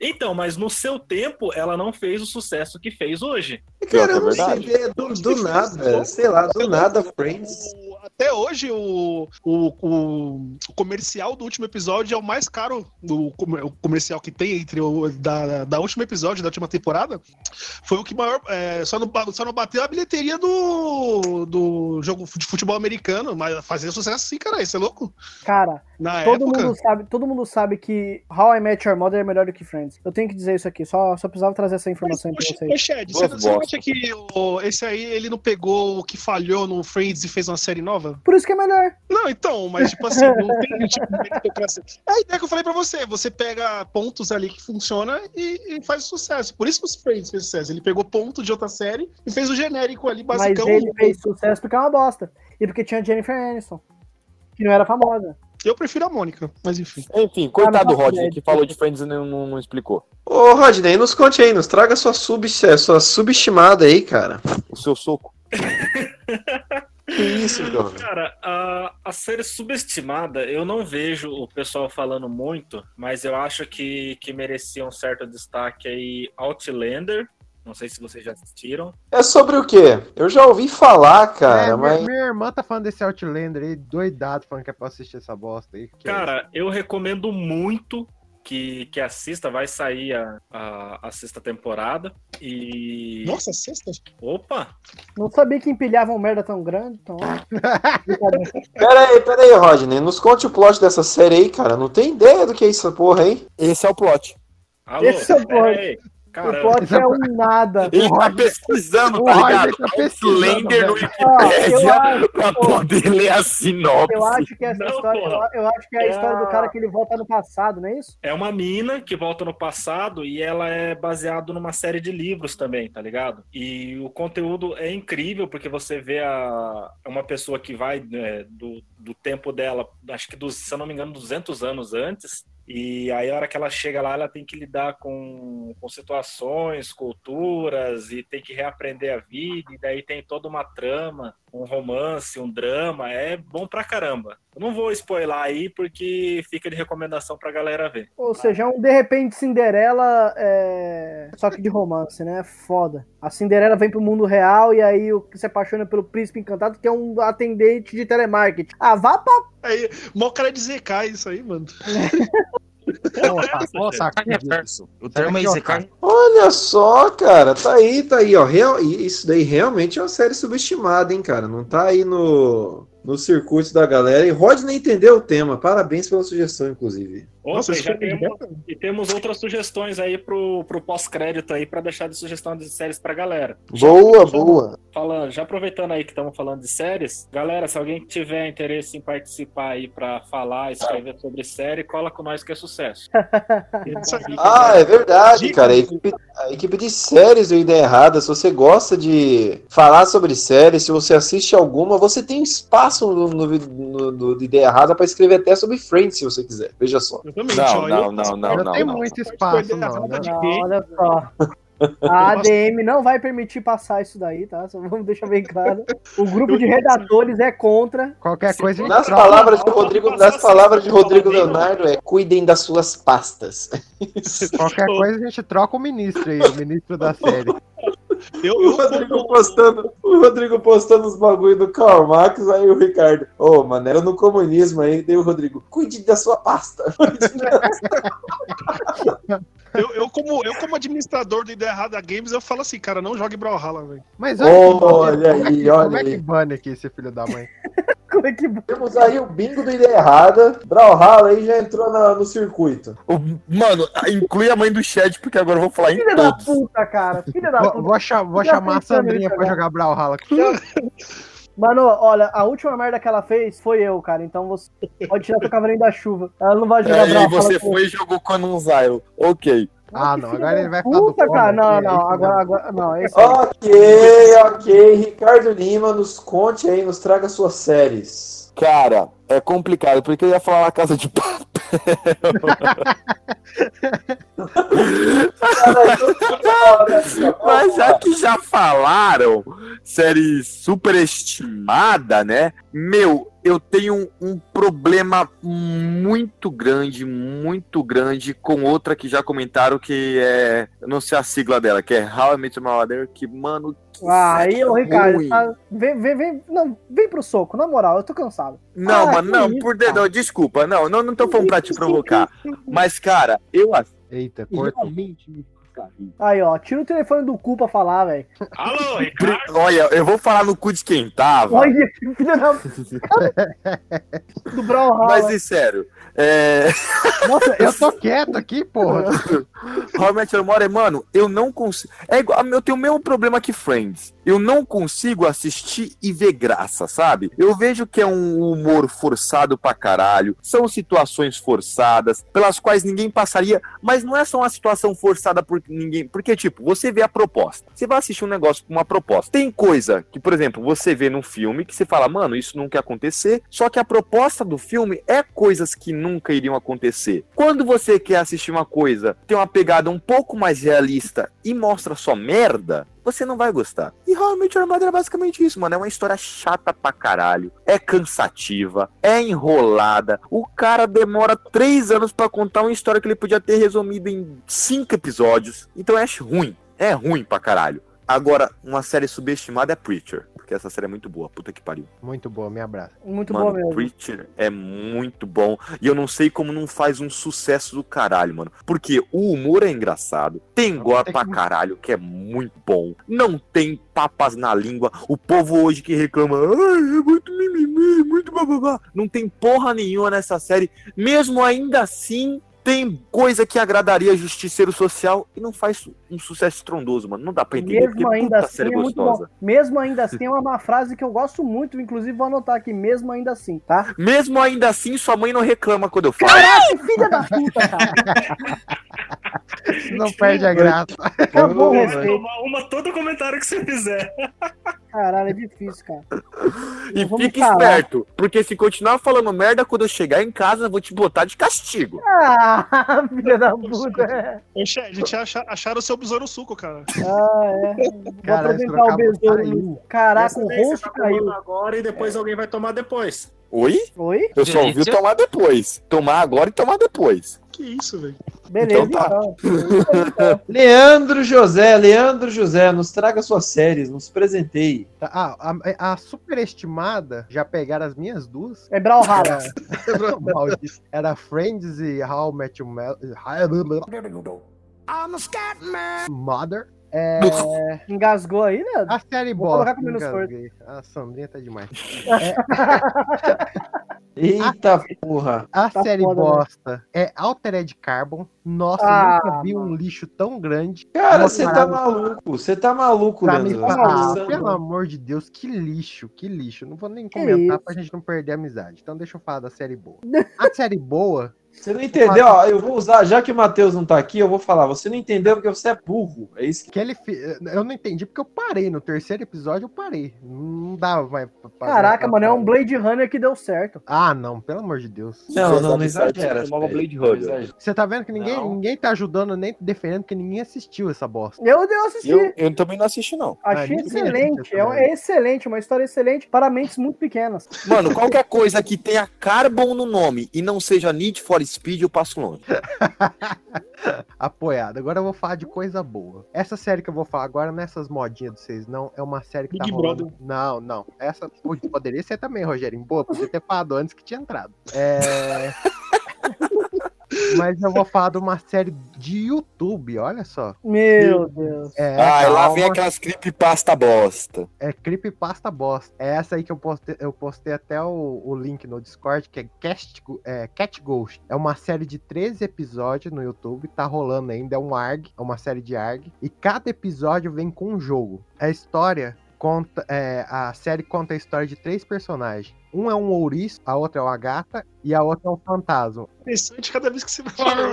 Então, mas no seu tempo, ela não fez o sucesso que fez hoje. Cara, é eu não sei verdade. ver do, do nada, sei lá, do nada, Friends. Até hoje, o, o, o, o comercial do último episódio é o mais caro do o comercial que tem entre o da, da último episódio, da última temporada. Foi o que maior. é, só, não, só não bateu a bilheteria do, do jogo de futebol americano, mas fazia sucesso sim, cara. Isso é louco? Cara, Na todo época. mundo, sabe, todo mundo sabe que How I Met Your Mother é melhor do que Friends. Eu tenho que dizer isso aqui, só, só precisava trazer essa informação aí pra vocês. Chad, você, você acha que o- esse aí ele não pegou o que falhou no Friends e fez uma série nova? Por isso que é melhor. Não, então, mas tipo assim, não tem tipo meritocracia. É a ideia que eu falei pra você. Você pega pontos ali que funciona e, e faz sucesso. Por isso que os Friends fez sucesso. Ele pegou ponto de outra série e fez o genérico ali, Mas basicão. ele fez sucesso porque é uma bosta. E porque tinha Jennifer Aniston, que não era famosa. Eu prefiro a Mônica, mas enfim. Enfim, coitado do Ah, mas Rodney, que falou de Friends e não, não, não explicou. Ô, Rodney, nos conte aí, nos traga sua, sub, sua subestimada aí, cara. O seu soco. [LAUGHS] Que isso, jovem? Cara, a, a série subestimada, eu não vejo o pessoal falando muito, mas eu acho que, que merecia um certo destaque aí Outlander. Não sei se vocês já assistiram. É sobre o quê? Eu já ouvi falar, É, cara, minha, mas. minha irmã tá falando desse Outlander aí, doidado, falando que é pra assistir essa bosta aí. é- Cara, eu recomendo muito que, que assista, vai sair a, a, a sexta temporada. E. Nossa, sexta? Opa! Não sabia que empilhavam merda tão grande, então. Brincadeira. [LAUGHS] Pera aí, pera aí, Rodney. Nos conte o plot dessa série aí, cara. Não tem ideia do que é isso, porra aí. Esse é o plot. Alô, Esse é o pera plot. Aí. o plot é um nada. Ele tá pesquisando, o tá Roger ligado? tá pesquisando, Outlander no Wikipédia acho, pra pô, poder ler a sinopse. eu acho que essa Não, história. Eu, eu acho que é a É história do cara que ele volta no passado, não é isso? É uma mina que volta no passado e ela é baseado numa série de livros também, tá ligado? E o conteúdo é incrível porque você vê a é uma pessoa que vai né, do, do tempo dela, acho que dos, se eu não me engano, 200 anos antes. E aí a hora que ela chega lá, ela tem que lidar com, com situações, culturas e tem que reaprender a vida. E daí tem toda uma trama, um romance, um drama. É bom pra caramba. Eu não vou spoiler aí porque fica de recomendação pra galera ver. Ou seja, é um de repente Cinderela, é... só que de romance, né? Foda. A Cinderela vem pro mundo real e aí o que se apaixona pelo príncipe encantado, que é um atendente de telemarketing. Ah, vá pra. Aí, mó cara de ZK isso aí, mano. [LAUGHS] Reverso. O termo é Isekai. Olha só, cara, tá aí, tá aí, ó. Real, e isso daí realmente é uma série subestimada, hein, cara. Não tá aí no, no circuito da galera. E Rodney entendeu o tema. Parabéns pela sugestão, inclusive. Nossa, e, já temos, e temos outras sugestões aí pro, pro pós-crédito aí pra deixar de sugestão de séries pra galera. Boa, boa. Falando, já aproveitando aí que estamos falando de séries, galera, se alguém tiver interesse em participar aí pra falar, escrever sobre série, cola com nós que é sucesso. [LAUGHS] Ah, é verdade, cara. A equipe, a equipe de séries do Ideia Errada, se você gosta de falar sobre séries, se você assiste alguma, você tem espaço no, no, no, no Ideia Errada pra escrever até sobre Friends, se você quiser. Veja só. Exatamente, Não, ó, não, não, não, não não, tem não. muito espaço, não. né? Não, olha só. A ADM não vai permitir passar isso daí, tá? Só vamos deixar bem claro. O grupo de redatores é contra. Qualquer coisa a gente Nas troca. palavras de Rodrigo, nas palavras de Rodrigo Leonardo, é cuidem das suas pastas. [LAUGHS] Qualquer coisa a gente troca o ministro aí, o ministro da série. [LAUGHS] Eu, O eu, Rodrigo postando, o Rodrigo postando os bagulho do Karl Marx, aí o Ricardo, ô, mano, era no comunismo aí, daí o Rodrigo, cuide da sua pasta. [LAUGHS] eu, eu como, eu, como administrador do Ideia Errada Games, eu falo assim, cara, não jogue Brawlhalla, velho. Mas olha, que Olha maneiro, como é aí, que- olha Como é aí. que bane aqui esse filho da mãe? É que. Temos aí o bingo do Ideia Errada, Brawlhalla aí já entrou na- no circuito. O- Mano, inclui a mãe do chat, porque agora eu vou falar em Filha da puta, cara. Filha da Vou, puta. vou cha- vou chamar a Sandrinha pra jogar Brawlhalla. [LAUGHS] Mano, olha, a última merda que ela fez foi eu, cara. Então você pode tirar seu cavalinho da chuva. Ela não vai jogar É, e você foi e jogou com o. Ok. Ah, não, agora ele vai ficar do Puta, cara. fome Não, aqui, não. Agora, agora. Não, aí. Ok, ok. Ricardo Lima, nos conte aí, nos traga suas séries. Cara, é complicado, porque eu ia falar na casa de papel. [LAUGHS] Mas já que já falaram série superestimada, né? Meu, eu tenho um problema muito grande, muito grande com outra que já comentaram que é. Eu não sei a sigla dela, que é How I Met Your Mother, que, mano. Que Ah, aí, ô Ricardo, tá- vem, vem, vem, não, vem pro soco, na moral, eu tô cansado. Não, Ah, mano, não, isso, por dedão, desculpa, não, não, não tô falando pra te provocar. Mas, cara, eu acho Eita, cortou. realmente me Aí, ó, tira o telefone do cu pra falar, velho. Alô, [LAUGHS] Ricardo? Olha, eu vou falar no cu de quem tava. Olha, que filha da. [LAUGHS] do. Mas, e sério, é. [LAUGHS] Nossa, eu tô quieto aqui, porra. Your Mother, mano, eu não consigo. É igual, eu tenho o mesmo problema que Friends. Eu não consigo assistir e ver graça, sabe? Eu vejo que é um humor forçado pra caralho. São situações forçadas, pelas quais ninguém passaria. Mas não é só uma situação forçada por ninguém. Porque, tipo, você vê a proposta. Você vai assistir um negócio com uma proposta. Tem coisa que, por exemplo, você vê num filme que você fala, mano, isso não quer acontecer. Só que a proposta do filme é coisas que nunca iriam acontecer. Quando você quer assistir uma coisa, tem uma pegada um pouco mais realista e mostra só merda, você não vai gostar. E Met Your Mother é basicamente isso, mano. É uma história chata pra caralho. É cansativa. É enrolada. O cara demora três anos pra contar uma história que ele podia ter resumido em cinco episódios. Então é ruim. É ruim pra caralho. Agora, uma série subestimada é Preacher. Porque essa série é muito boa. Puta que pariu. Muito boa, me abraça. Muito mano, boa mesmo. Preacher é muito bom. E eu não sei como não faz um sucesso do caralho, mano. Porque o humor é engraçado. Tem gore pra caralho, que é muito bom. Não tem papas na língua. O povo hoje que reclama, ai, é muito mimimi, muito bababá. Não tem porra nenhuma nessa série. Mesmo ainda assim, tem coisa que agradaria justiceiro social e não faz um sucesso estrondoso, mano. Não dá pra entender. Mesmo porque ainda puta assim série é muito gostosa. bom. Mesmo ainda assim é uma frase que eu gosto muito, inclusive vou anotar aqui, mesmo ainda assim, tá? Mesmo ainda assim, sua mãe não reclama quando eu falo. Caraca, filha da puta, cara. [LAUGHS] [LAUGHS] Não perde a graça. Acabou o Uma, respeito. uma, uma todo comentário que você fizer. Caralho, é difícil, cara. E fique falar. esperto, porque se continuar falando merda, quando eu chegar em casa, eu vou te botar de castigo. [LAUGHS] Ah, filha da puta. A gente acha, acharam o seu besouro suco, cara. Ah, é. Vou Cara, apresentar o de besouro. Caraca, o rosto tá caiu. agora e depois alguém vai tomar depois. Oi? Oi? Eu só ouvi tomar depois. Tomar agora e tomar depois. Que isso, velho? Beleza, Então tá. então. [LAUGHS] Leandro José, Leandro José, nos traga suas séries, nos presenteie. Tá, Ah, a, a superestimada, já pegaram as minhas duas. É Brawlhalla. [LAUGHS] Era, Friends e How Met Your Mel- Mother. É, Engasgou aí, né? a série Vou bosta. colocar com menos engasguei. A Sandrinha tá demais. [LAUGHS] Eita porra. A Tá série foda, né? bosta é Altered Carbon. Nossa, Ah, nunca vi um lixo tão grande. Cara, você tá maluco. Você tá maluco, Pra Leandro. ah, pelo amor de Deus, que lixo, que lixo. Não vou nem comentar isso? pra gente não perder a amizade. Então deixa eu falar da série boa. A série boa, Você não entendeu? Ó, eu vou usar, já que o Matheus não tá aqui, eu vou falar. Você não entendeu porque você é burro. É isso que. que ele fi- eu não entendi porque eu parei no terceiro episódio, eu parei. Não dava mais Caraca, pra- mano, é um Blade Runner que deu certo. Ah, não, pelo amor de Deus. Não, não, não exagera. chamava. Blade Runner. Você tá vendo que ninguém, Não. ninguém tá ajudando nem defendendo, porque ninguém assistiu essa bosta. Eu, eu assisti. Eu, eu também não assisti, não. Achei Ah, excelente. É, um- é excelente, uma história excelente para mentes muito pequenas. Mano, qualquer coisa que tenha Carbon no nome e não seja Need for Speed, eu passo longe. [LAUGHS] Apoiado. Agora eu vou falar de coisa boa. Essa série que eu vou falar agora, nessas modinhas de vocês, não, é uma série que Big tá rolando. Não, não. Essa poderia ser também, Rogério. Boa, podia ter falado antes que tinha entrado. É. [LAUGHS] Mas eu vou falar de uma série de YouTube, olha só. Meu Deus. É, ah, e lá calma. vem aquelas creepypasta bosta. É Creepypasta Bosta. É essa aí que eu postei, eu postei até o, o link no Discord, que é, Cast, é Cat Ghost. É uma série de 13 episódios no YouTube, tá rolando ainda, é um ARG, é uma série de ARG. E cada episódio vem com um jogo. A história conta, é, a série conta a história de três personagens. Um é um ouriço, a outra é uma gata e a outra é um fantasma. Interessante cada vez que você vai falar.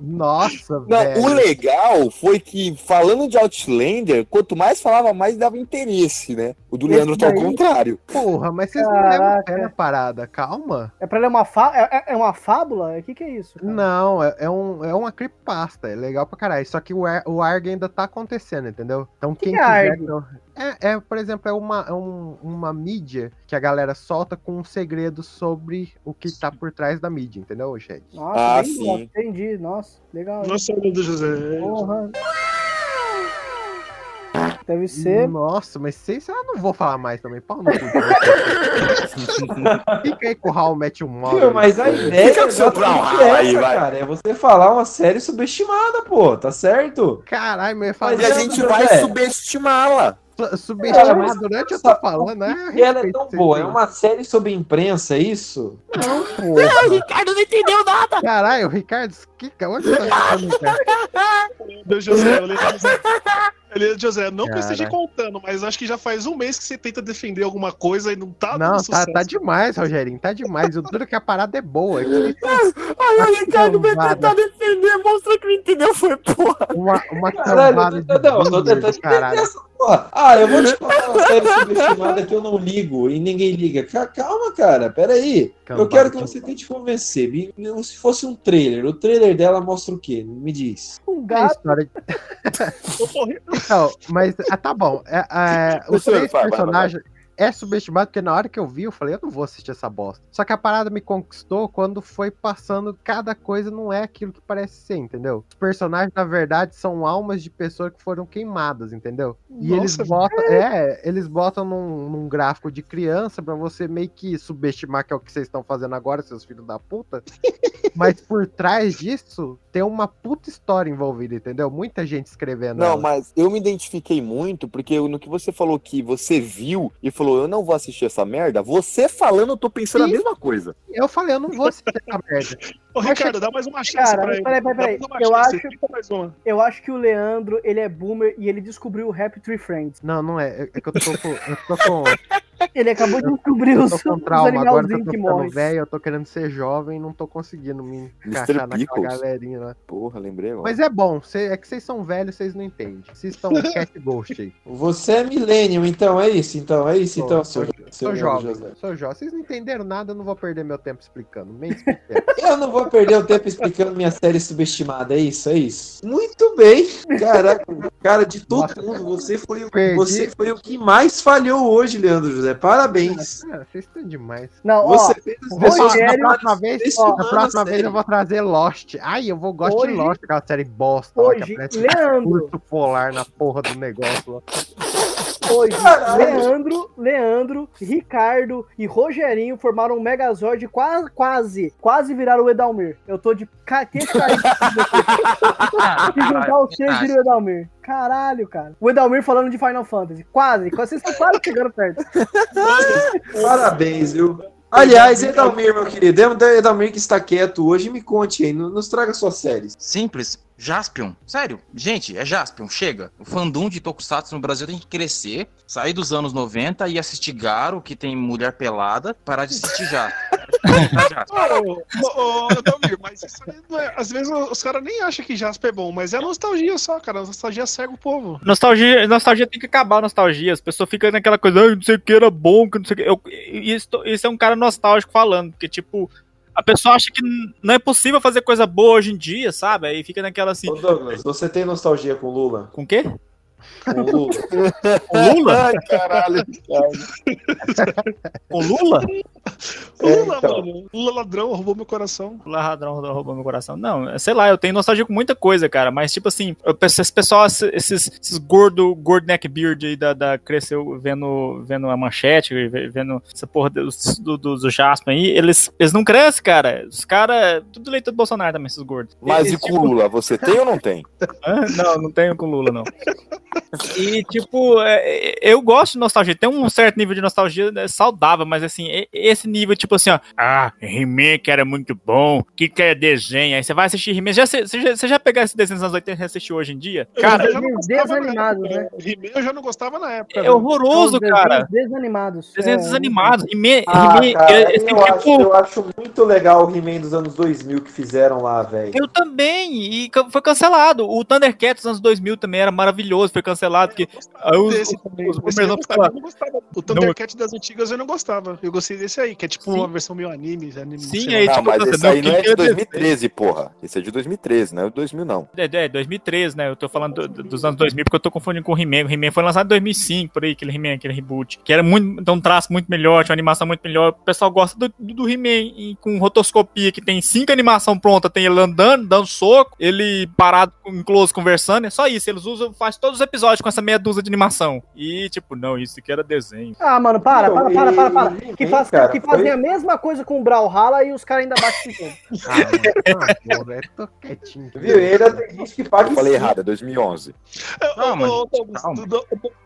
Nossa, Não, velho. o legal foi que, falando de Outlander, quanto mais falava, mais dava interesse, né? O do Esse Leandro tá ao contrário. Porra, mas vocês não levam a Caraca. pé na parada, calma. É pra ler uma, fa... é, é- é uma fábula? O que, que é isso? cara? Não, é, é um, é uma creepypasta, é legal pra caralho. Só que o, ar, o ARG ainda tá acontecendo, entendeu? Então quem que é quiser. Então- É, é, por exemplo, é uma, é um- uma mídia que a galera solta com um segredo sobre o que tá por trás da mídia, entendeu, Shed? Nossa, Ah, sim. entendi. Nossa, legal. Nossa, meu Deus, José. Porra. Deve ser. Nossa, mas vocês. Eu não vou falar mais também. Pau no cu. vocês. [LAUGHS] Fica aí com o How I Met Your Mother. Viu, mas a ideia Fica com seu Brawlhalla aí, essa, vai. cara. É você falar uma série subestimada, pô. Tá certo? Caralho, mas Mas E a gente vai subestimá-la. Su- subestimar durante eu tô falando, né? E ela é tão boa. É uma série sobre imprensa, é isso? Porra. Ricardo não entendeu nada. Caralho, Ricardo, que, onde você tá [LAUGHS] falando, cara? Meu Deus, José, eu lembro, José. Eu não que eu esteja contando, mas acho que já faz um mês que você tenta defender alguma coisa e não tá Não, dando tá, sucesso. tá demais, Rogerinho, tá demais. O duro é que a parada é boa. é Aí o Ricardo vai tentar defender, mostra que não entendeu, foi porra. Uma, uma Caralho, eu de não, eu tô boomer tentando do caralho. entender essa porra. Ah, eu vou te contar uma série subestimada que eu não ligo e ninguém liga. Ca- Calma, cara, peraí. Eu Cambada quero que você tente convencer. Se fosse um trailer, o trailer dela mostra o quê? Me diz. Um É gato. história Não, mas ah, tá bom. É, é, os três personagens é subestimado, porque na hora que eu vi, eu falei, eu não vou assistir essa bosta. Só que a parada me conquistou quando foi passando, cada coisa não é aquilo que parece ser, entendeu? Os personagens, na verdade, são almas de pessoas que foram queimadas, entendeu? E eles Nossa, botam, é, eles botam num, num gráfico de criança pra você meio que subestimar que é o que vocês estão fazendo agora, seus filhos da puta. [LAUGHS] Mas por trás disso, tem uma puta história envolvida, entendeu? Muita gente escrevendo. Não, ela. mas eu me identifiquei muito, porque no que você falou que você viu e falou, eu não vou assistir essa merda, você falando, eu tô pensando Sim. a mesma coisa. Eu falei, eu não vou assistir essa merda. [LAUGHS] Ô, Ricardo, dá mais uma chance Cara, pra ele. peraí, peraí, peraí. Eu chance, acho-. Eu acho que o Leandro, ele é boomer e ele descobriu o Happy Tree Friends. Não, não é. É que eu tô com. Eu tô com, Ele acabou de descobrir eu os, tô com os trauma agora que eu animalzinhos tô que ficando morrem. velho, eu tô querendo ser jovem e não tô conseguindo me encaixar naquela galerinha lá. Porra, lembrei agora. Mas é bom, cê- é que vocês são velhos, vocês não entendem. Vocês estão [LAUGHS] Cat Ghost aí. Você é millennium, então, é isso? Então, é isso, Sou, então, sou, seu, sou jovem, José. sou jovem. Vocês não entenderam nada, eu não vou perder meu tempo explicando. [LAUGHS] Eu não vou perder o tempo explicando minha série subestimada, é isso, é isso. Muito bem. Caraca, cara, de todo Nossa, mundo, você foi, o, você foi o que mais falhou hoje, Leandro José. Parabéns. Ah, vocês estão demais. Não, Você ó, fez Rogério- Na próxima vez, Esse na próxima vez eu vou trazer Lost. Ai, eu vou gostar Hoje- de Lost, aquela série bosta lá que hoje, aparece Leandro. urso polar na porra do negócio lá. Hoje, Leandro, Leandro, Ricardo e Rogerinho formaram um Megazord quase, quase, quase viraram o Edalmir. Eu tô de ca- queixo caído. Se juntar os três, vira o Edalmir. Caralho, cara. O Edalmir falando de Final Fantasy. Quase. Vocês estão quase chegando perto. [LAUGHS] Parabéns, viu? Aliás, Edalmir, meu querido, Edalmir que está quieto hoje, me conte aí, no- nos traga suas séries. Simples. Jaspion. Sério. Gente, é Jaspion. Chega. O fandom de Tokusatsu no Brasil tem que crescer, sair dos anos 90 e assistir Garo, que tem mulher pelada, parar de assistir já. [LAUGHS] Ô, Dalmir, mas isso aí não é- às vezes os caras nem acham que Jasper é bom, mas é nostalgia só, cara. A nostalgia cega o povo. Nostalgia, nostalgia tem que acabar, nostalgia. As pessoas ficam naquela coisa, ah, não sei o que era bom, que não sei o que. Eu, isso, isso é um cara nostálgico falando, porque, tipo, a pessoa acha que não é possível fazer coisa boa hoje em dia, sabe? Aí fica naquela assim. Ô Douglas, você tem nostalgia com Lula? Com o quê? Com Lula? Com Lula? Ai, caralho. Com Lula? Lula, então. mano. Lula ladrão, roubou meu coração. Lula ladrão roubou meu coração. Não, sei lá, eu tenho nostalgia com muita coisa, cara. Mas, tipo assim, eu penso, esse pessoal, esses, esses gordo, gordo neckbeard aí da, da cresceu vendo, vendo a manchete, ve- vendo essa porra dos, do, do, do Jasper aí, eles, eles não crescem, cara. Os caras, tudo leitor do Bolsonaro também, esses gordos. Mas Eles, e com o Lula, você tem ou não tem? Hã? Não, não tenho com Lula, não. E, tipo, é, é, eu gosto de nostalgia. Tem um certo nível de nostalgia né, saudável, mas, assim, esse nível, tipo assim, ó. Ah, He-Man que era muito bom. que que é desenho? Aí você vai assistir He-Man. Já, você, já, você já pegou esse desenho dos anos 80 e assistiu hoje em dia? Cara, eu já não gostava na desanimados, época. né? He-Man eu já não gostava na época. é horroroso, cara. Desanimados. Desenhos É, desanimados. He-Man, Ah, He-Man, cara, é- esse eu, acho, tipo- eu acho muito legal o He-Man dos anos 2000 que fizeram lá, velho. Eu também, e foi cancelado. O Thundercats dos anos 2000 também era maravilhoso, foi cancelado, porque aí os, Desse os, os eu não gostava, não. O Thundercat das antigas eu não gostava. Eu gostei desse aí, que é tipo Sim. uma versão meio anime. anime Sim, aí, tipo, mas esse aí não é que de 2013, porra. Esse é de 2013, não é de 2000, não. É, é, 2013, né? Eu tô falando do- do- dos anos 2000 porque eu tô confundindo com o He-Man. O He-Man foi lançado em 2005, por aí, aquele He-Man, aquele reboot. Que era muito, então um traço muito melhor, tinha uma animação muito melhor. O pessoal gosta do, do, do He-Man e com rotoscopia, que tem cinco animação pronta. Tem ele andando, dando soco, ele parado em close conversando. É só isso. Eles usam, faz todos os episódios com essa meia dúzia de animação. E, tipo, não, isso aqui era desenho. Ah, mano, para, para, para, para, para. Que, faz, cara, que fazem foi- a mesma coisa com o Brawlhalla e os caras ainda batem. [LAUGHS] Ah, mano, porra, eu tô quietinho. Viu? E ainda tem gente que paga Eu falei errado, é 2011. Não,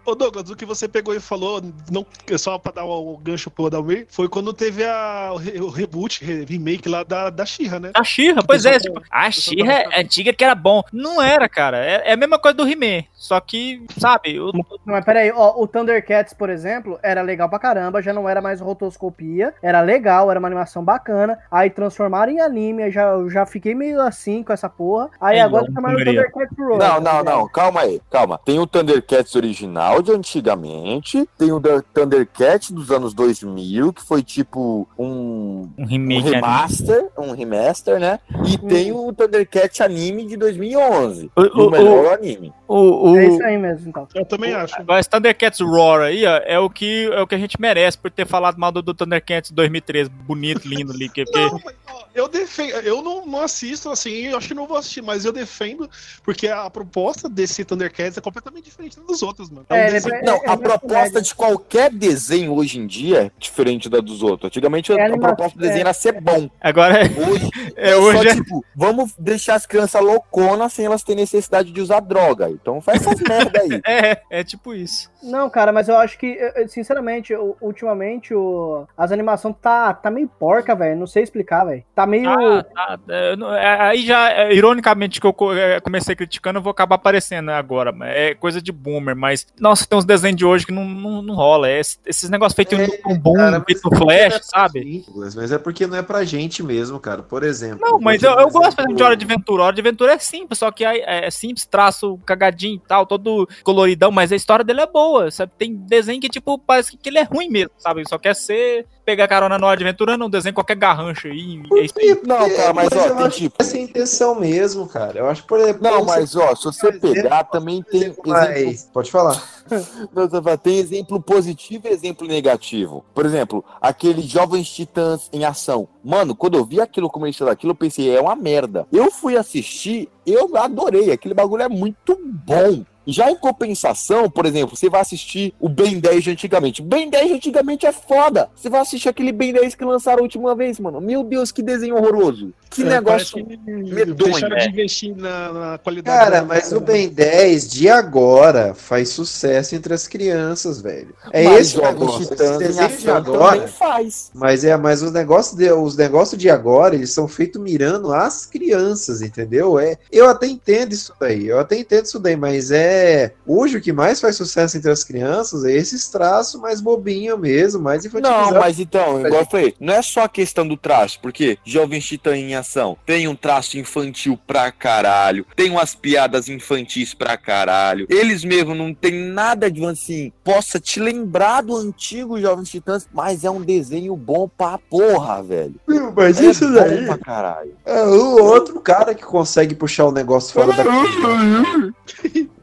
Ô, Douglas, o que você pegou e falou, não, só pra dar o, gancho pro Adalmir, foi quando teve a, o, re- o reboot, re- remake lá da, da Xirra, né? A Xirra, pois é, tipo, a Xirra é antiga que era bom. Não era, cara. É, é a mesma coisa do He-Man. Só que, sabe, o, Não, mas peraí, ó, o Thundercats, por exemplo, era legal pra caramba, já não era mais rotoscopia, era legal, era uma animação bacana, aí transformaram em anime, aí já, eu já fiquei meio assim com essa porra, aí É, agora não, chamaram o. Thundercats Roar. Não, não, não, calma aí, calma. Tem o Thundercats original de antigamente, tem o da- Thundercat dos anos 2000, que foi tipo um, um um remake. remaster, um remaster, né? E tem o Thundercat anime de 2011, O- e o o- melhor anime. O, o, É isso aí mesmo, então. Eu também acho. Esse Thundercats Roar aí, ó, é o que, é o que a gente merece por ter falado mal do, do Thundercats 2013, bonito, lindo ali. Que, que- Não, mas, ó, eu defendo, eu não, não assisto assim, eu acho que não vou assistir, mas eu defendo, porque a proposta desse Thundercats é completamente diferente dos outros, mano. É um É, é- Não, é a mais proposta de qualquer desenho hoje em dia é diferente da dos outros. Antigamente É a animação, proposta do desenho é. era ser bom. Agora, Hoje [LAUGHS] é, é hoje só é- tipo, vamos deixar as crianças louconas sem elas terem necessidade de usar droga. Então faz essas [LAUGHS] merda aí. é, é tipo isso. Não, cara, mas eu acho que, sinceramente, ultimamente, o, as animações tá, tá meio porca, velho, não sei explicar, velho. Tá meio... Ah, tá, é, é, aí já, é, ironicamente, que eu é, comecei criticando, eu vou acabar aparecendo agora. É coisa de boomer, mas, nossa, tem uns desenhos de hoje que não, não, não rola. É esse- esses negócios feitos É, no boom, cara, feito é no porque flash, é sabe? Douglas, Mas é porque não é pra gente mesmo, cara. Por exemplo. Não, mas eu, eu gosto exemplo- de Hora de Aventura. Hora de Aventura é simples, só que é, é simples, traço cagadinho e tal, todo coloridão, mas a história dele é boa, sabe? Tem desenho que, tipo, parece que, que ele é ruim mesmo, sabe? Só quer ser pegar carona de Aventura, não desenho qualquer garrancho aí. é aí. Não, cara, mas, ó, eu tem acho tipo. essa é a intenção mesmo, cara. Eu acho, por exemplo. Não, mas ó, se você pegar, também tem Mas- exemplo. Pode falar. [LAUGHS] Não, tem exemplo positivo e exemplo negativo. Por exemplo, aquele Jovens Titãs em ação. Mano, quando eu vi aquilo começando daquilo, eu pensei, é uma merda. Eu fui assistir, eu adorei. Aquele bagulho é muito bom. Já em compensação, por exemplo, você vai assistir o Ben 10 de antigamente. Ben 10 de antigamente é foda. Você vai assistir aquele Ben 10 que lançaram a última vez, mano. Meu Deus, que desenho horroroso. Que É, negócio que medonho. Deixaram de é. investir na, na qualidade. Cara, da- mas o Ben 10 de agora faz sucesso entre as crianças, velho. É Mas esse negócio. Esse desenho de agora. também faz. Mas é, mas os negócios de, os negócios de agora, eles são feitos mirando as crianças, entendeu? É, eu até entendo isso daí, eu até entendo isso daí, mas é hoje o que mais faz sucesso entre as crianças é esses traços mais bobinho mesmo, mais infantilizados. Não, mas então, igual eu falei, não é só a questão do traço, porque Jovens Titã em ação tem um traço infantil pra caralho, tem umas piadas infantis pra caralho. Eles mesmo não tem nada de assim, possa te lembrar do antigo Jovens Titãs, mas é um desenho bom pra porra, velho. Mas é isso bom daí pra caralho. é o outro cara que consegue puxar o negócio fora da [LAUGHS]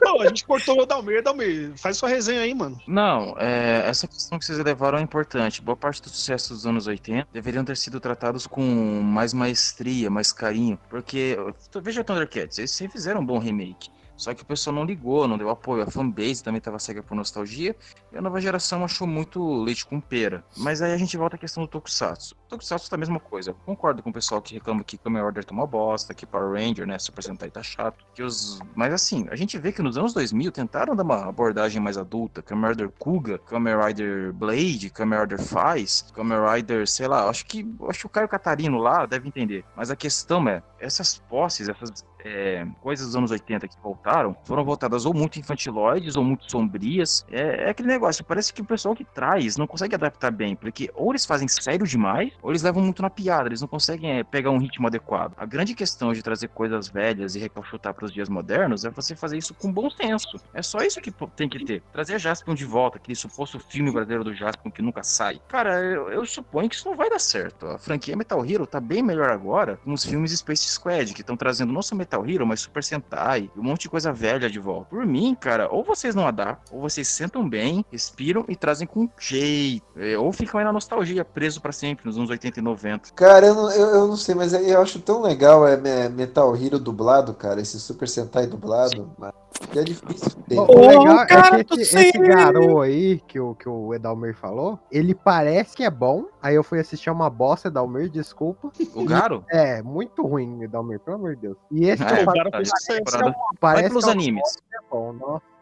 Pô, a gente cortou o Dalmir, Dalmir. Faz sua resenha aí, mano. Não, é, essa questão que vocês levaram é importante. Boa parte do sucesso dos anos 80 deveriam ter sido tratados com mais maestria, mais carinho. Porque, veja Thundercats, eles fizeram um bom remake. Só que o pessoal não ligou, não deu apoio. A fanbase também estava cega por nostalgia. E a nova geração achou muito leite com pera. Mas aí a gente volta à questão do Tokusatsu. O Tokusatsu tá a mesma coisa. Concordo com o pessoal que reclama que Kamen Order tá uma bosta, que Power Ranger, né, Super Sentai tá chato. Que os... Mas assim, a gente vê que nos anos 2000 tentaram dar uma abordagem mais adulta. Kamen Rider Kuga, Kamen Rider Blade, Kamen Rider Faz, Kamen Rider, sei lá, acho que, acho que o Caio Catarino lá deve entender. Mas a questão é, essas posses, essas é, coisas dos anos 80 que voltaram, foram voltadas ou muito infantiloides ou muito sombrias. É, é aquele negócio, parece que o pessoal que traz não consegue adaptar bem, porque ou eles fazem sério demais, ou eles levam muito na piada, eles não conseguem é, pegar um ritmo adequado. A grande questão de trazer coisas velhas e recalchutar para os dias modernos é você fazer isso com bom senso. É só isso que tem que ter. Trazer Jaspion de volta, aquele suposto filme brasileiro do Jaspion que nunca sai. Cara, eu, eu suponho que isso não vai dar certo. A franquia Metal Hero tá bem melhor agora com os filmes Space Squad, que estão trazendo não só Metal Hero, mas Super Sentai, um monte de coisa velha de volta. Por mim, cara, ou vocês não adaptam, ou vocês sentam bem, respiram e trazem com jeito. É, Ou ficam aí na nostalgia, preso pra sempre, nos anos 80 e 90. Cara, eu não, eu, eu não sei, mas eu acho tão legal é me- Metal Hero dublado, cara, esse Super Sentai dublado, mas é difícil ter. O legal cara é que esse, esse garoto aí, que o, que o Edalmir falou, ele parece que é bom. Aí eu fui assistir uma bosta, Edalmir, desculpa. O Garo? É, muito ruim, Edalmir, pelo amor de Deus. E esse É, que eu falo, Garo parece que é parece pelos que é animes.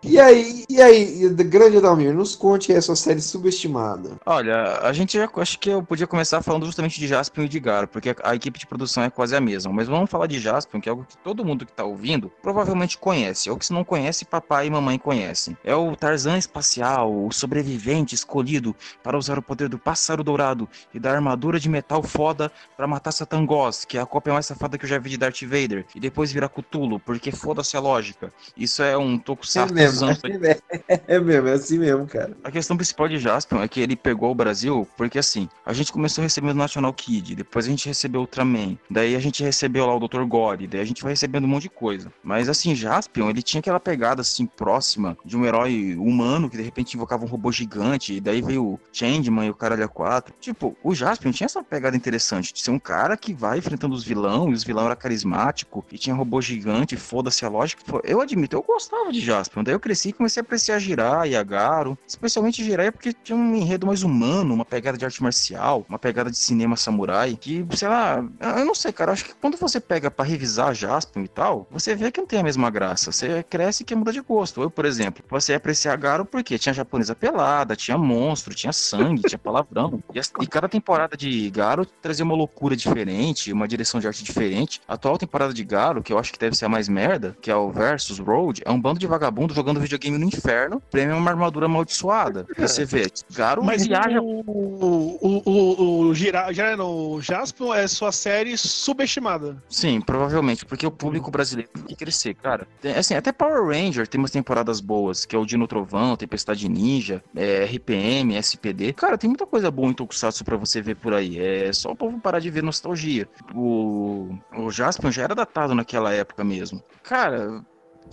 E aí, e aí, grande Adalmir, nos conte aí a sua série subestimada. Olha, a gente já, acho que eu podia começar falando justamente de Jaspion e de Garo, porque a, equipe de produção é quase a mesma. Mas vamos falar de Jaspion, que é algo que todo mundo que tá ouvindo provavelmente conhece, ou que se não conhece, papai e mamãe conhecem. É o Tarzan espacial, o sobrevivente escolhido para usar o poder do pássaro dourado e da armadura de metal foda para matar Satangos, que é a cópia mais safada que eu já vi de Darth Vader, e depois virar Cthulhu, porque foda-se a lógica. Isso é um tokusatsu dos mesmo, anos é, é mesmo, é assim mesmo, cara. a questão principal de Jaspion é que ele pegou o Brasil porque assim, a gente começou recebendo o National Kid, depois a gente recebeu o Ultraman, daí a gente recebeu lá o Dr. Gore, daí a gente vai recebendo um monte de coisa. Mas assim, Jaspion, ele tinha aquela pegada assim próxima de um herói humano que de repente invocava um robô gigante, e daí veio o Changeman e o Caralho 4. Tipo, o Jaspion tinha essa pegada interessante de ser um cara que vai enfrentando os vilão, e os vilão era carismático, e tinha robô gigante, foda-se a lógica. Eu admito, eu gostava de Jaspion, daí eu cresci comecei a apreciar Jiraiya, Garo, especialmente Jiraiya porque tinha um enredo mais humano, uma pegada de arte marcial, uma pegada de cinema samurai, que, sei lá, eu não sei, cara, acho que quando você pega pra revisar Jaspion e tal, você vê que não tem a mesma graça, você cresce e quer mudar de gosto. Eu, por exemplo, você ia apreciar Garo porque tinha japonesa pelada, tinha monstro, tinha sangue, tinha palavrão, [LAUGHS] e, as- e cada temporada de Garo trazia uma loucura diferente, uma direção de arte diferente. A atual temporada de Garo, que eu acho que deve ser a mais merda, que é o Versus Road, é um bando de vagabundo jogando videogame no inferno, prêmio uma armadura amaldiçoada. Você vê, Garo Mas viaja o, o, o, o, Gira, não, o Jaspion é sua série subestimada. Sim, provavelmente, porque o público brasileiro tem que crescer, cara. Tem- assim, até Power Ranger tem umas temporadas boas, que é o Dino Trovão, Tempestade Ninja, é, RPM, SPD. Cara, tem muita coisa boa em Tokusatsu pra você ver por aí. É só o povo parar de ver nostalgia. O, o Jaspion já era datado naquela época mesmo. Cara,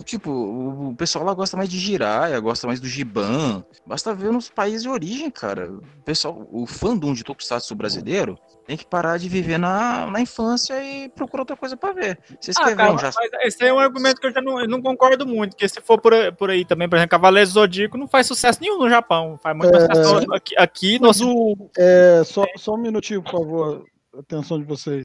tipo, o pessoal lá gosta mais de Jiraiya, gosta mais do Giban. Basta ver nos países de origem, cara. O pessoal, o fandom de Tokusatsu brasileiro tem que parar de viver na, na infância e procurar outra coisa pra ver. Vocês Ah, cara, um já mas esse aí é um argumento que eu já não, eu não concordo muito, porque se for por, aí- por aí também, por exemplo, Cavaleiros do Zodíaco não faz sucesso nenhum no Japão, faz muito É. sucesso aqui, aqui no é, só, só um minutinho, por favor. Atenção de vocês.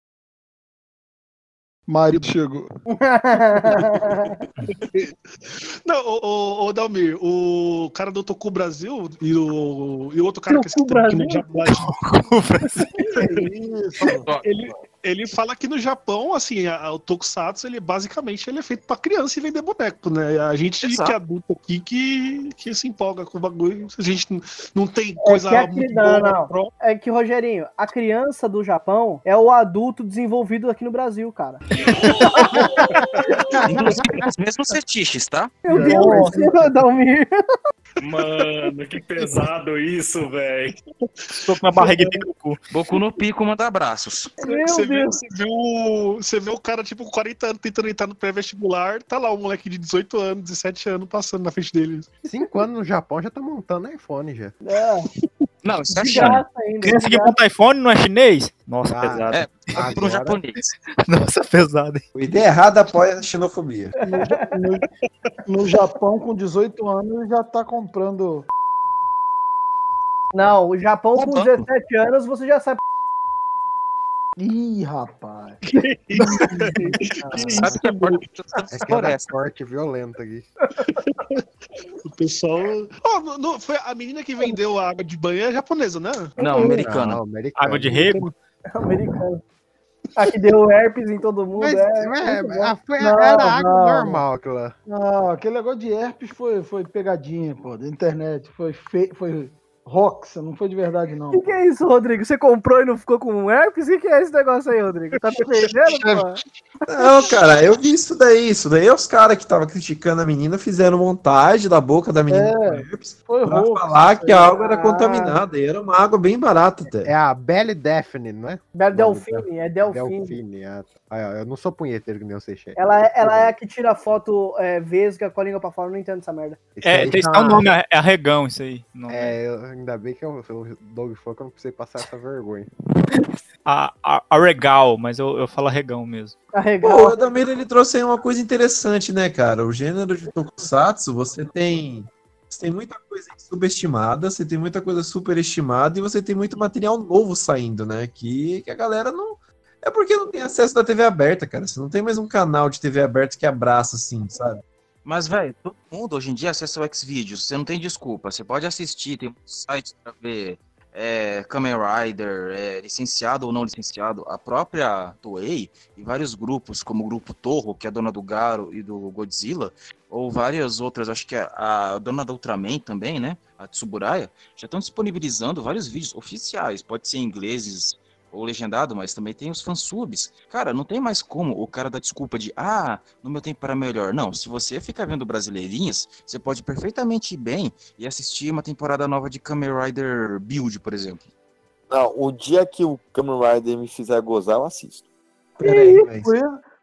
Marido chegou. [LAUGHS] Não, ô, ô, ô, Dalmir, o cara do Toku Brasil e o, e o outro cara que Toku que no Brasil? Japão. [LAUGHS] ele, ele fala que no Japão, assim, a- o Tokusatsu, ele basicamente ele é feito pra criança e vender boneco, né? A gente Exato. que é adulto aqui que, que se empolga com o bagulho. A gente não- tem É coisa que a cri- muito não, boa não. É que, Rogerinho, a criança do Japão é o adulto desenvolvido aqui no Brasil, cara. [LAUGHS] Inclusive os mesmos fetiches, tá? Meu Deus, [LAUGHS] Dalmir. Mano, que pesado isso, velho. Tô com uma barriga de cucu. Boku no Pico manda abraços. Meu Você vê, Deus. você, vê o, você vê o cara, tipo, com 40 anos tentando entrar no pré-vestibular, tá lá o moleque de 18 anos, 17 anos, passando na frente dele. Cinco anos no Japão já tá montando iPhone já. É, Não, isso é de China. Criança que monta iPhone não é chinês? Nossa, Ah, pesado. É, para um Agora- japonês. [LAUGHS] Nossa, pesado. hein? O ideia errada apoia a xenofobia. No, no Japão, com 18 anos, ele já tá comprando. Não, o Japão Tá com bom. 17 anos você já sabe. Ih, rapaz. [LAUGHS] Você sabe que é porta de É que floresta. forte violento aqui. [LAUGHS] O pessoal. Ó, no- no- foi a menina que vendeu a água de banho é japonesa, né? Não, americana. Não, americano. Água de rego? americano. A que deu herpes em todo mundo. Mas, é, é, bom. ah, foi- Não, era água não. normal aquilo lá. Não, aquele negócio de herpes foi, foi pegadinha, pô, da internet. Foi, fe... foi Rox, não foi de verdade, não. O que, que é isso, Rodrigo? Você comprou e não ficou com herpes? O que, que é esse negócio aí, Rodrigo? Tá defendendo, [LAUGHS] pô? Não, cara, eu vi isso daí. Isso daí é os caras que estavam criticando a menina fizeram montagem da boca da menina É, com herpes Foi pra falar que a água era Ah. contaminada. E era uma água bem barata até. É a Belly Daphne, não é? Bela Delfine, é Delfine. Delfine. ah, tá. Ah, eu não sou punheteiro que nem você, chefe. Ela é, ela é a que tira foto é, vesga com a língua pra fora, eu não entendo essa merda. É, tem um nome, é arregão isso aí. o. É, eu- ainda bem que eu sou o Doug Funk, eu não precisei passar essa vergonha. A, a, arregal, mas eu, eu falo arregão mesmo. Pô, o. Adamir, ele trouxe aí uma coisa interessante, né, cara? O gênero de Tokusatsu, você tem. Você tem muita coisa subestimada, você tem muita coisa superestimada e você tem muito material novo saindo, né? Que, que a galera não. É porque não tem acesso da TV aberta, cara. Você não tem mais um canal de TV aberta que abraça assim, sabe? Mas, velho, todo mundo hoje em dia acessa o Xvideos. Você não tem desculpa. Você pode assistir, tem muitos sites pra ver é, Kamen Rider, é, licenciado ou não licenciado. A própria Toei e vários grupos, como o grupo Torro, que é dona do Garo e do Godzilla, ou várias outras, acho que a, a dona da Ultraman também, né? A Tsuburaya, já estão disponibilizando vários vídeos oficiais. Pode ser ingleses ou legendado, mas também tem os fansubs. Cara, não tem mais como o cara dar desculpa de ah, no meu tempo era melhor. Não, se você ficar vendo brasileirinhas, você pode perfeitamente ir bem e assistir uma temporada nova de Kamen Rider Build, por exemplo. Não, o dia que o Kamen Rider me fizer gozar, eu assisto. Peraí, mas...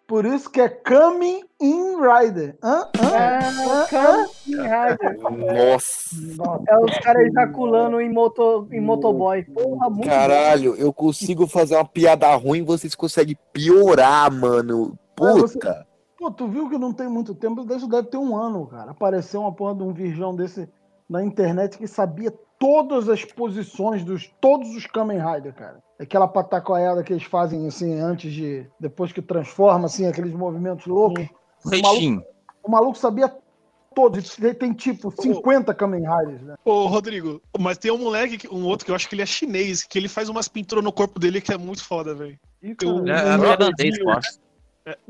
Por isso, que é Coming in Rider. Hã? Hã? É, Kamen Rider. Nossa, É os caras ejaculando em, moto, em motoboy. Porra, muito caralho, eu consigo fazer uma piada ruim, vocês conseguem piorar, mano. Puta. Pô, tu viu que não tem muito tempo, isso deve ter um ano, cara. Apareceu uma porra de um virgão desse na internet que sabia todas as posições dos todos os Kamen Rider, cara. Aquela patacoiada que eles fazem assim antes de depois que transforma assim aqueles movimentos loucos. O maluco, o maluco sabia todos. Ele tem tipo 50 Kamen Riders, né? Ô, Rodrigo, mas tem um moleque, que- um outro que eu acho que ele é chinês, que ele faz umas pinturas no corpo dele que é muito foda, velho. É, é holandês, gordinho- eu acho.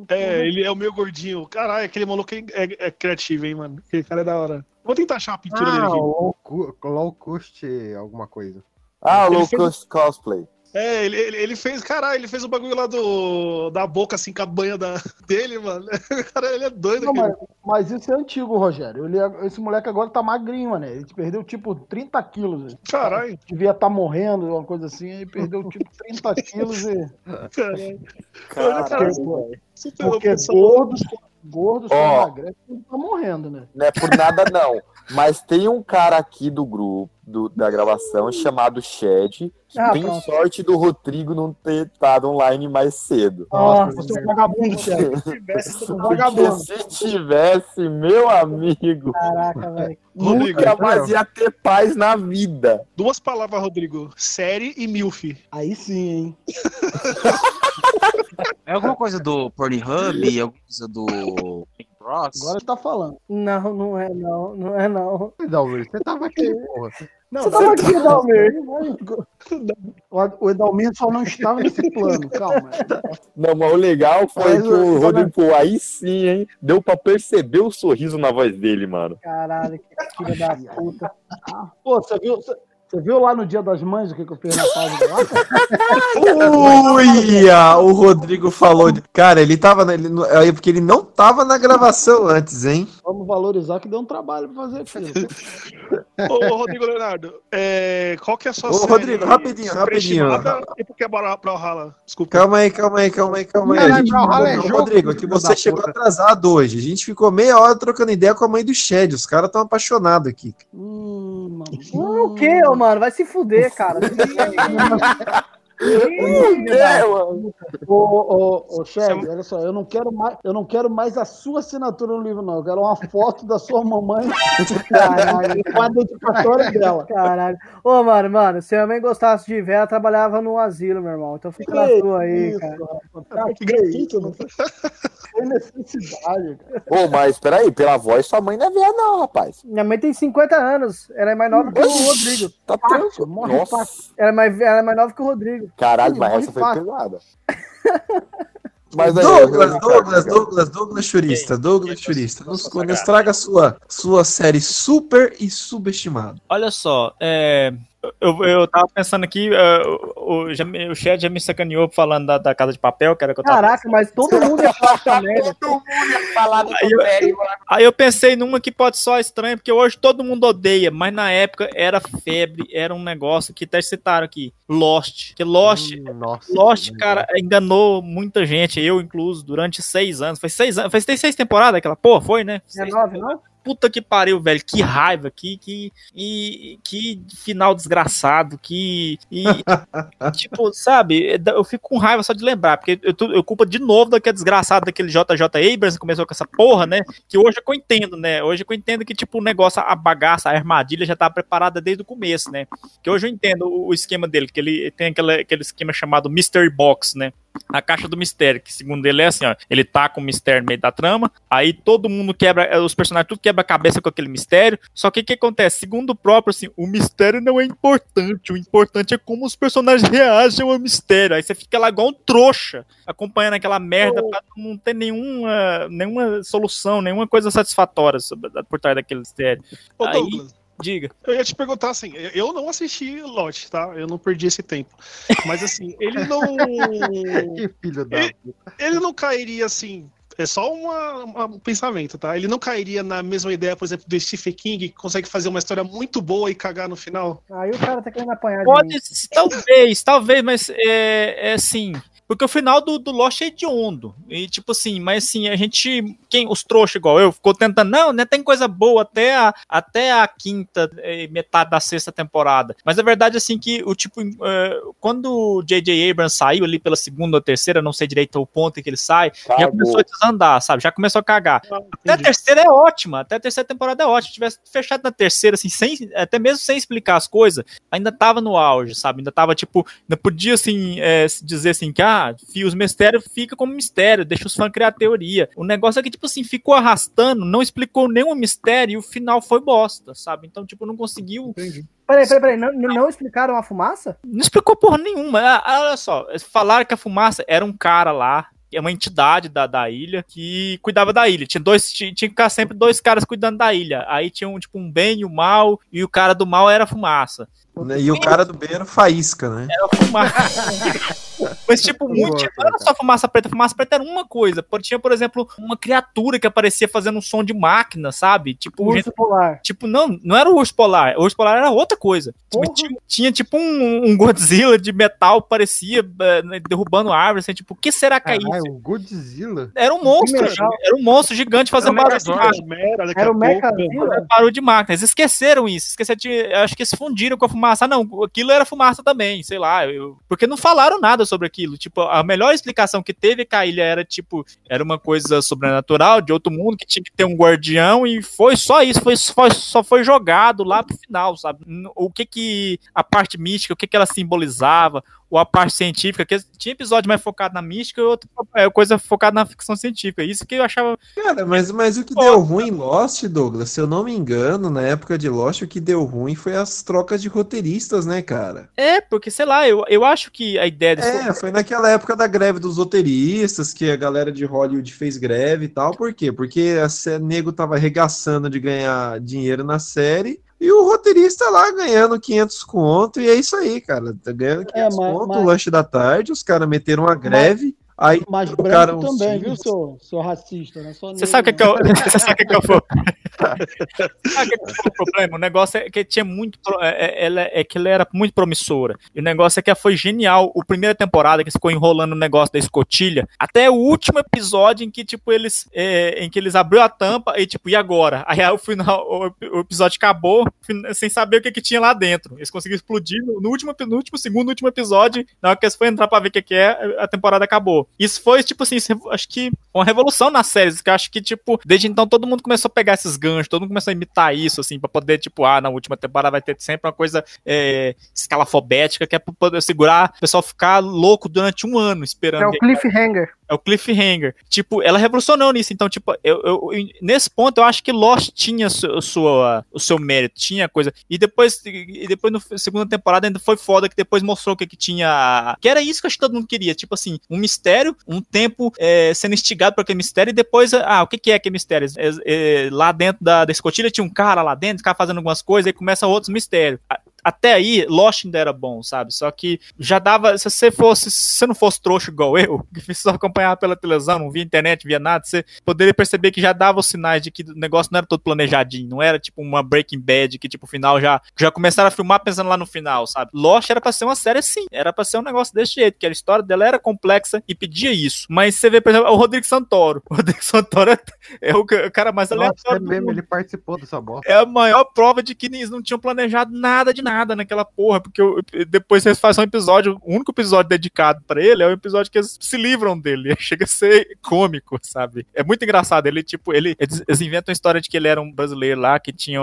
É, ele é o meu gordinho. Caralho, aquele maluco é, é- é criativo, hein, mano. Aquele cara é da hora. Vou tentar achar a pintura dele Ah, aqui. low, low cost alguma coisa. Ah, Ele low fez- cost cosplay. É, ele, ele, ele fez, caralho, ele fez o bagulho lá do, da boca, assim, com a banha da, [LAUGHS] dele, mano. [LAUGHS] Cara, ele é doido, Não, mas, mas isso é antigo, Rogério. Ele, é- esse moleque agora tá magrinho, mano. Ele perdeu tipo 30 quilos. Caralho. Devia estar morrendo, uma coisa assim, aí perdeu tipo 30 [LAUGHS] quilos e. Caralho. Caralho, Porque, porque gordo, Gordo só Ó. emagrece tá morrendo, né? Não é por nada, não. Mas tem um cara aqui do grupo, do- da gravação, chamado Shed, que Ah, tem pronto. sorte do Rodrigo não ter estado online mais cedo. Nossa, você é um vagabundo, é. Porque se tivesse, meu amigo, Caraca, velho. Rodrigo, nunca mais ia ter paz na vida. Duas palavras, Rodrigo. Série e MILF. Aí sim, hein? [LAUGHS] É alguma coisa do Pornhub, [LAUGHS] alguma coisa do Bros? Agora tá falando. Não, não é não, não é não. Dalmir, você tava aqui, [LAUGHS] porra. Não, Você tava aqui, Dalmir. O o Edalmir só não estava nesse plano, calma. Não, mas o legal foi Mas, que o Rodrigo, aí sim, hein? Deu pra perceber o sorriso na voz dele, mano. Caralho, que filha da puta. Pô, você viu, você, você viu lá no Dia das Mães o que, que eu fiz na página lá? Uia! O Rodrigo falou. de- Cara, ele tava. na- Ele, não- é porque ele não tava na gravação antes, hein? Vamos valorizar que deu um trabalho pra fazer, filho. [LAUGHS] Ô, Rodrigo Leonardo, é, qual que é a sua Ô, série Rodrigo, rapidinho, rapidinho. E por que Bra- Brawlhalla? Desculpa. Calma aí, calma aí, calma aí, calma aí. A gente Brawlhalla é Rodrigo, é que você chegou puta. atrasado hoje. A gente ficou meia hora trocando ideia com a mãe do Shed. Os caras tão apaixonados aqui. Hum, mano. Hum, o que, ô, mano? Vai se fuder, cara. [LAUGHS] [LAUGHS] Ih, É, mano. Ô, ô, ô, Chad, olha só, eu não, quero mais, eu não quero mais a sua assinatura no livro, não. Eu quero uma foto da sua mamãe Caralho. [LAUGHS] com a dedicatória [LAUGHS] dela. Caralho. Ô, mano, mano, se a mãe gostasse de ver, ela trabalhava no asilo, meu irmão. Então fica na Que tua aí, isso, cara. que é isso? Não tem necessidade, cara. Ô, mas peraí, pela voz, sua mãe não é velha, não, rapaz. Minha mãe tem 50 anos. Ela é mais nova que o Rodrigo. Tá tranquilo. morre Nossa. Ela é mais, ela é mais nova que o Rodrigo. Caralho, mas essa foi pesada. [LAUGHS] Mas aí, Douglas, eu- Douglas, Douglas, Douglas Churista, Douglas Churista. Nos, nos traga a sua, sua série super e subestimada. Olha só, é, eu, eu tava pensando aqui, é, o, o, já me- o chat já me sacaneou falando da, da Casa de Papel, que era que eu tava Caraca, mas todo mundo ia falar essa merda. Aí eu, aí eu pensei numa que pode soar estranha, porque hoje todo mundo odeia, mas na época era febre, era um negócio que até citaram aqui, Lost. Que Lost, Hum, Nossa. Lost, cara, enganou muita gente, eu incluso, durante seis anos. Foi seis anos, faz tem seis temporadas aquela porra, foi, né? É nove, não? Puta que pariu, velho. Que raiva, que, que, e, que final desgraçado, que. E, [LAUGHS] tipo, sabe, eu fico com raiva só de lembrar, porque eu, tô- eu culpo de novo daquele desgraçado daquele JJ Abrams que começou com essa porra, né? Que hoje é eu entendo, né? Hoje é eu entendo que, tipo, o negócio, a bagaça, a armadilha já tá preparada desde o começo, né? Que hoje eu entendo o, o esquema dele, que ele tem aquele, aquele esquema chamado Mystery Box, né? A caixa do mistério, que segundo ele é assim, ó, ele tá com o mistério no meio da trama, aí todo mundo quebra, eh, os personagens tudo quebra a cabeça com aquele mistério, só que o que acontece? Segundo o próprio, assim, o mistério não é importante, o importante é como os personagens reagem ao mistério, aí você fica lá igual um trouxa, acompanhando aquela merda pra não ter nenhuma, nenhuma solução, nenhuma coisa satisfatória sobre, por trás daquele mistério. Ô, Aí, Douglas, diga. eu ia te perguntar assim, eu- não assisti Lot, tá? Eu não perdi esse tempo. Mas assim, ele não. [LAUGHS] Que filho da ele, ele não cairia assim. É só uma- uma- um pensamento, tá? Ele não cairia na mesma ideia, por exemplo, do Stephen King, que consegue fazer uma história muito boa e cagar no final. Aí o cara tá querendo apanhar de Pode, mim. talvez, talvez, mas é, é assim. Porque o final do, do Lost é hediondo. E tipo assim, mas assim, a gente. Quem, os trouxas igual eu, ficou tentando. Não, né? Tem coisa boa até a, até a quinta, eh, metade da sexta temporada. Mas a verdade, assim, que o tipo. eh, quando o J.J. Abrams saiu ali pela segunda ou terceira, não sei direito o ponto em que ele sai, já Cagou. começou a desandar, sabe? Já começou a cagar. Até a terceira é ótima, até a terceira temporada é ótima. Se tivesse fechado na terceira, assim, sem, até mesmo sem explicar as coisas, ainda tava no auge, sabe? Ainda tava, tipo, ainda podia, assim, se dizer assim, que, ah, fio, os mistérios fica como mistério, deixa os fãs criar teoria. O negócio é que, tipo assim, ficou arrastando, não explicou nenhum mistério e o final foi bosta, sabe? Então, tipo, não conseguiu. Peraí, peraí, peraí. Não, não explicaram a fumaça? Não explicou porra nenhuma. Ah, ah, olha só, falaram que a fumaça era um cara lá, que é uma entidade da, da ilha, que cuidava da ilha. Tinha dois, tinha, tinha que ficar sempre dois caras cuidando da ilha. Aí tinha um, tipo, um bem e o mal, e o cara do mal era a fumaça. Né? E o cara do B era o Faísca, né? Era fumaça. [LAUGHS] Mas, tipo, muito. Não era só fumaça preta. Fumaça preta era uma coisa. Tinha, por exemplo, uma criatura que aparecia fazendo um som de máquina, sabe? Tipo, Urso gente- polar. Tipo, não, não era o urso polar. O urso polar era outra coisa. Tipo, tinha, tinha, tipo um, um Godzilla de metal, parecia eh, derrubando árvores. Assim, tipo, o que será que é isso? Caralho, o Godzilla. Era um monstro, era um monstro gigante fazendo barulho de máquina. Era o Mechazilla? Barulho de máquina. Eles esqueceram isso. Esqueceram de, acho que se fundiram com a fumaça. Ah, não, aquilo era fumaça também, sei lá. eu- porque não falaram nada sobre aquilo. Tipo, a melhor explicação que teve que a ilha era, tipo, era uma coisa sobrenatural, de outro mundo, que tinha que ter um guardião, e foi só isso. Foi, foi- só foi jogado lá pro final, sabe? O que que a parte mística, o que que ela simbolizava, ou a parte científica, que tinha episódio mais focado na mística e outro é, coisa focada na ficção científica. Isso que eu achava Cara, mas, mas o que deu ruim em Lost, Douglas, se eu não me engano, na época de Lost, o que deu ruim foi as trocas de roteiristas, né, cara? É, porque, sei lá, eu, eu acho que a ideia desse. É, foi naquela época da greve dos roteiristas que a galera de Hollywood fez greve e tal. Por quê? Porque a nego tava arregaçando de ganhar dinheiro na série e o roteirista lá ganhando 500 conto. E é isso aí, cara. Tá ganhando 500 mas- conto, mas- lanche da tarde, os caras meteram uma greve. Aí Mas branco também, viu, seu, seu racista, né? Só Você sabe o que, que, eu, [LAUGHS] você sabe o que, que eu vou. [LAUGHS] Sabe o que, que foi o problema? O negócio é que tinha muito. É, é- ela, é que ela era muito promissora. E o negócio é que ela foi genial. O primeira temporada que ficou enrolando o negócio da escotilha, até o último episódio em que, tipo, eles. é, em que eles abriu a tampa e, tipo, e agora? Aí o final, o, o episódio acabou sem saber o que, que tinha lá dentro. Eles conseguiram explodir no, no último, no último segundo, no último episódio. Na hora que eles foram entrar pra ver o que, que é, a temporada acabou. Isso foi, tipo assim, acho que uma revolução nas séries, que eu acho que, tipo, desde então todo mundo começou a pegar esses ganchos, todo mundo começou a imitar isso, assim, pra poder, tipo, ah, na última temporada vai ter sempre uma coisa é, escalafobética, que é pra poder segurar o pessoal ficar louco durante um ano esperando. É o cliffhanger. É o cliffhanger. Tipo, ela revolucionou nisso. Então, tipo, eu, eu- nesse ponto eu acho que Lost tinha su- sua, o seu mérito, tinha coisa. E depois, e depois na segunda temporada ainda foi foda que depois mostrou o que, que tinha. Que era isso que acho que todo mundo queria. Tipo assim, um mistério, um tempo é, sendo instigado por aquele mistério, e depois, ah, o que, que é aquele mistério? É, é, lá dentro da, da escotilha tinha um cara lá dentro, ficava fazendo algumas coisas, aí começam outros mistérios. Até aí, Lost ainda era bom, sabe? Só que já dava. Se você fosse. Se você não fosse trouxa igual [LAUGHS] eu, que só acompanhava pela televisão, não via internet, via nada, você poderia perceber que já dava os sinais de que o negócio não era todo planejadinho. Não era tipo uma Breaking Bad, que tipo, o final já. Já começaram a filmar pensando lá no final, sabe? Lost era pra ser uma série assim. Era pra ser um negócio desse jeito, que a história dela era complexa e pedia isso. Mas você vê, por exemplo, o Rodrigo Santoro. [LAUGHS] O Rodrigo Santoro é, é o ca- o cara mais Nossa, aleatório. é mesmo, ele participou dessa bosta. É a maior prova de que eles não tinham planejado nada de nada naquela porra, porque o- depois eles fazem um episódio, o único episódio dedicado pra ele é o episódio que eles se livram dele. [LAUGHS] Chega a ser cômico, sabe? É muito engraçado. Ele, tipo, ele, eles inventam a história de que ele era um brasileiro lá que tinha,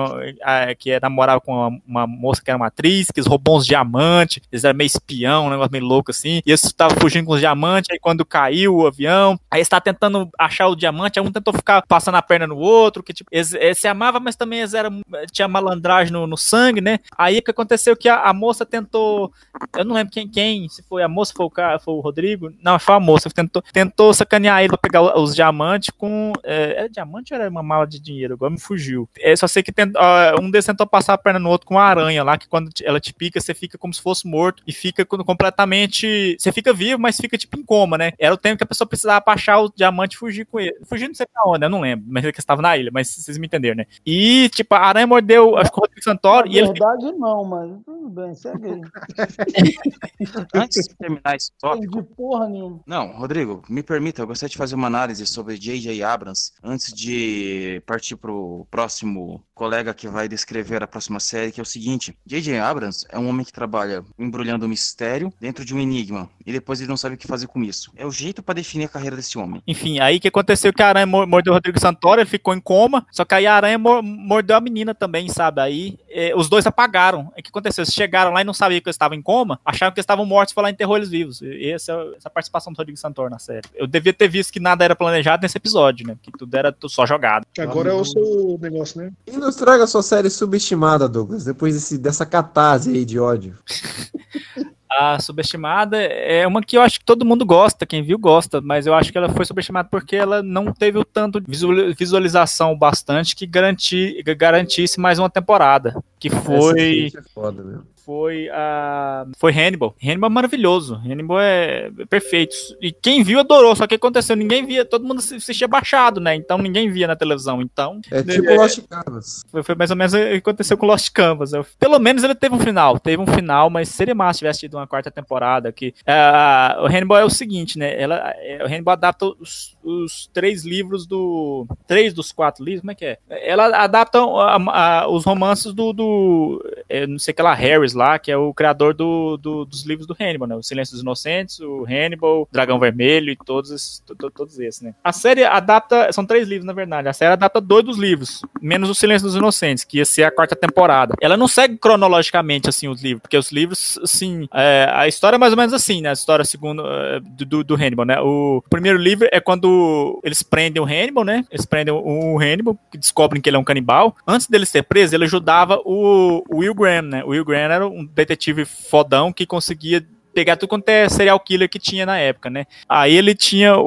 que namorava com uma, uma moça que era uma atriz, que eles roubou uns diamantes, eles eram meio espião, um negócio meio louco assim, e eles estavam fugindo com os diamantes, aí quando caiu o avião, aí eles estavam tentando achar o diamante, aí um tentou ficar passando a perna no outro, que tipo, eles, eles se amavam, mas também eles eram, tinha malandragem no, no sangue, né? Aí o que aconteceu que a, a moça tentou, eu não lembro quem, quem, se foi a moça, foi o cara, foi o Rodrigo, não, foi a moça, tentou, tentou sacanear ele pra pegar os diamantes com, é, era diamante ou era uma mala de dinheiro? Agora me fugiu. É, só sei que tent- ó, um deles tentou passar a perna no outro com uma aranha lá, que quando ela te pica, você fica como se fosse morto e fica com- completamente, você fica vivo, mas fica tipo em coma, né? Era o tempo que a pessoa precisava pra achar o diamante e fugir com ele. Fugir não sei pra onde, eu não lembro, mas é que estava na ilha, mas vocês me entenderam, né? E, tipo, a aranha mordeu, acho que o Rodrigo Santoro, Na e ele verdade, não, mas tudo bem, segue aí. [LAUGHS] Antes de terminar esse tópico. Porra nenhuma. Não, Rodrigo, me permita, eu gostaria de fazer uma análise sobre J.J. Abrams antes de partir pro próximo colega que vai descrever a próxima série, que é o seguinte: J.J. Abrams é um homem que trabalha embrulhando um mistério dentro de um enigma e depois ele não sabe o que fazer com isso. É o jeito para definir a carreira desse homem. Enfim, aí o que aconteceu que a aranha mor- mordeu o Rodrigo Santoro, ele ficou em coma, só que aí a aranha mor- mordeu a menina também, sabe? Aí eh, os dois apagaram. O que aconteceu? Eles chegaram lá e não sabiam que eles estavam em coma, acharam que eles estavam mortos, foi lá e enterrou eles vivos. E essa é essa é a participação do Rodrigo Santoro na série. Eu devia ter visto que nada era planejado nesse episódio, né? Que tudo era só jogado. Agora é o seu negócio, né? E nos traga a sua série subestimada, Douglas, depois desse, dessa catarse aí de ódio. [LAUGHS] A subestimada é uma que eu acho que todo mundo gosta, quem viu gosta, mas eu acho que ela foi subestimada porque ela não teve o tanto de visual- visualização bastante que garanti, garantisse mais uma temporada. que Essa foi ciência é foda mesmo. Foi a foi Hannibal. Hannibal é maravilhoso. Hannibal é perfeito. E quem viu adorou, só que aconteceu, ninguém via, todo mundo assistia baixado, né? Então ninguém via na televisão. Então, É tipo Lost Canvas. foi, foi mais ou menos o que aconteceu com Lost Canvas. Eu- pelo menos ele teve um final, teve um final, mas seria massa se tivesse tido uma quarta temporada. Que, ah, o Hannibal é o seguinte, né? Ela, é, o Hannibal adapta os, os três livros do. Três dos quatro livros, como é que é? Ela adapta a- a- os romances do. do é, não sei que lá, Harris lá, que é o criador do, do- dos livros do Hannibal, né? O Silêncio dos Inocentes, o Hannibal, Dragão Vermelho e todos, esses- to- to- todos esses, né? A série adapta. São três livros, na verdade. A série adapta dois dos livros, menos o Silêncio dos Inocentes, que ia ser a quarta temporada. Ela não segue cronologicamente, assim, os livros, porque os livros, assim. é, a história é mais ou menos assim, né? A história segundo é, do, do- Hannibal, né? O primeiro livro é quando eles prendem o Hannibal, né? Eles prendem o, o Hannibal, que descobrem que ele é um canibal. Antes dele ser preso, ele ajudava o, o Will Graham, né? O Will Graham era um detetive fodão que conseguia pegar tudo quanto é serial killer que tinha na época, né? Aí ele tinha o,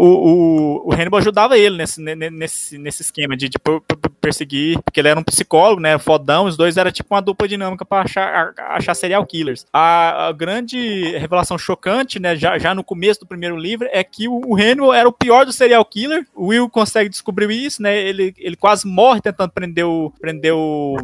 o, o Hannibal ajudava ele nesse, ne- ne- nesse, nesse esquema de, de per- per- perseguir, porque ele era um psicólogo, né? Fodão, os dois era tipo uma dupla dinâmica pra achar, achar serial killers. A, a grande revelação chocante, né? Já, já no começo do primeiro livro, é que o, o Hannibal era o pior do serial killer. O Will consegue descobrir isso, né? Ele, ele quase morre tentando prender o. Prender o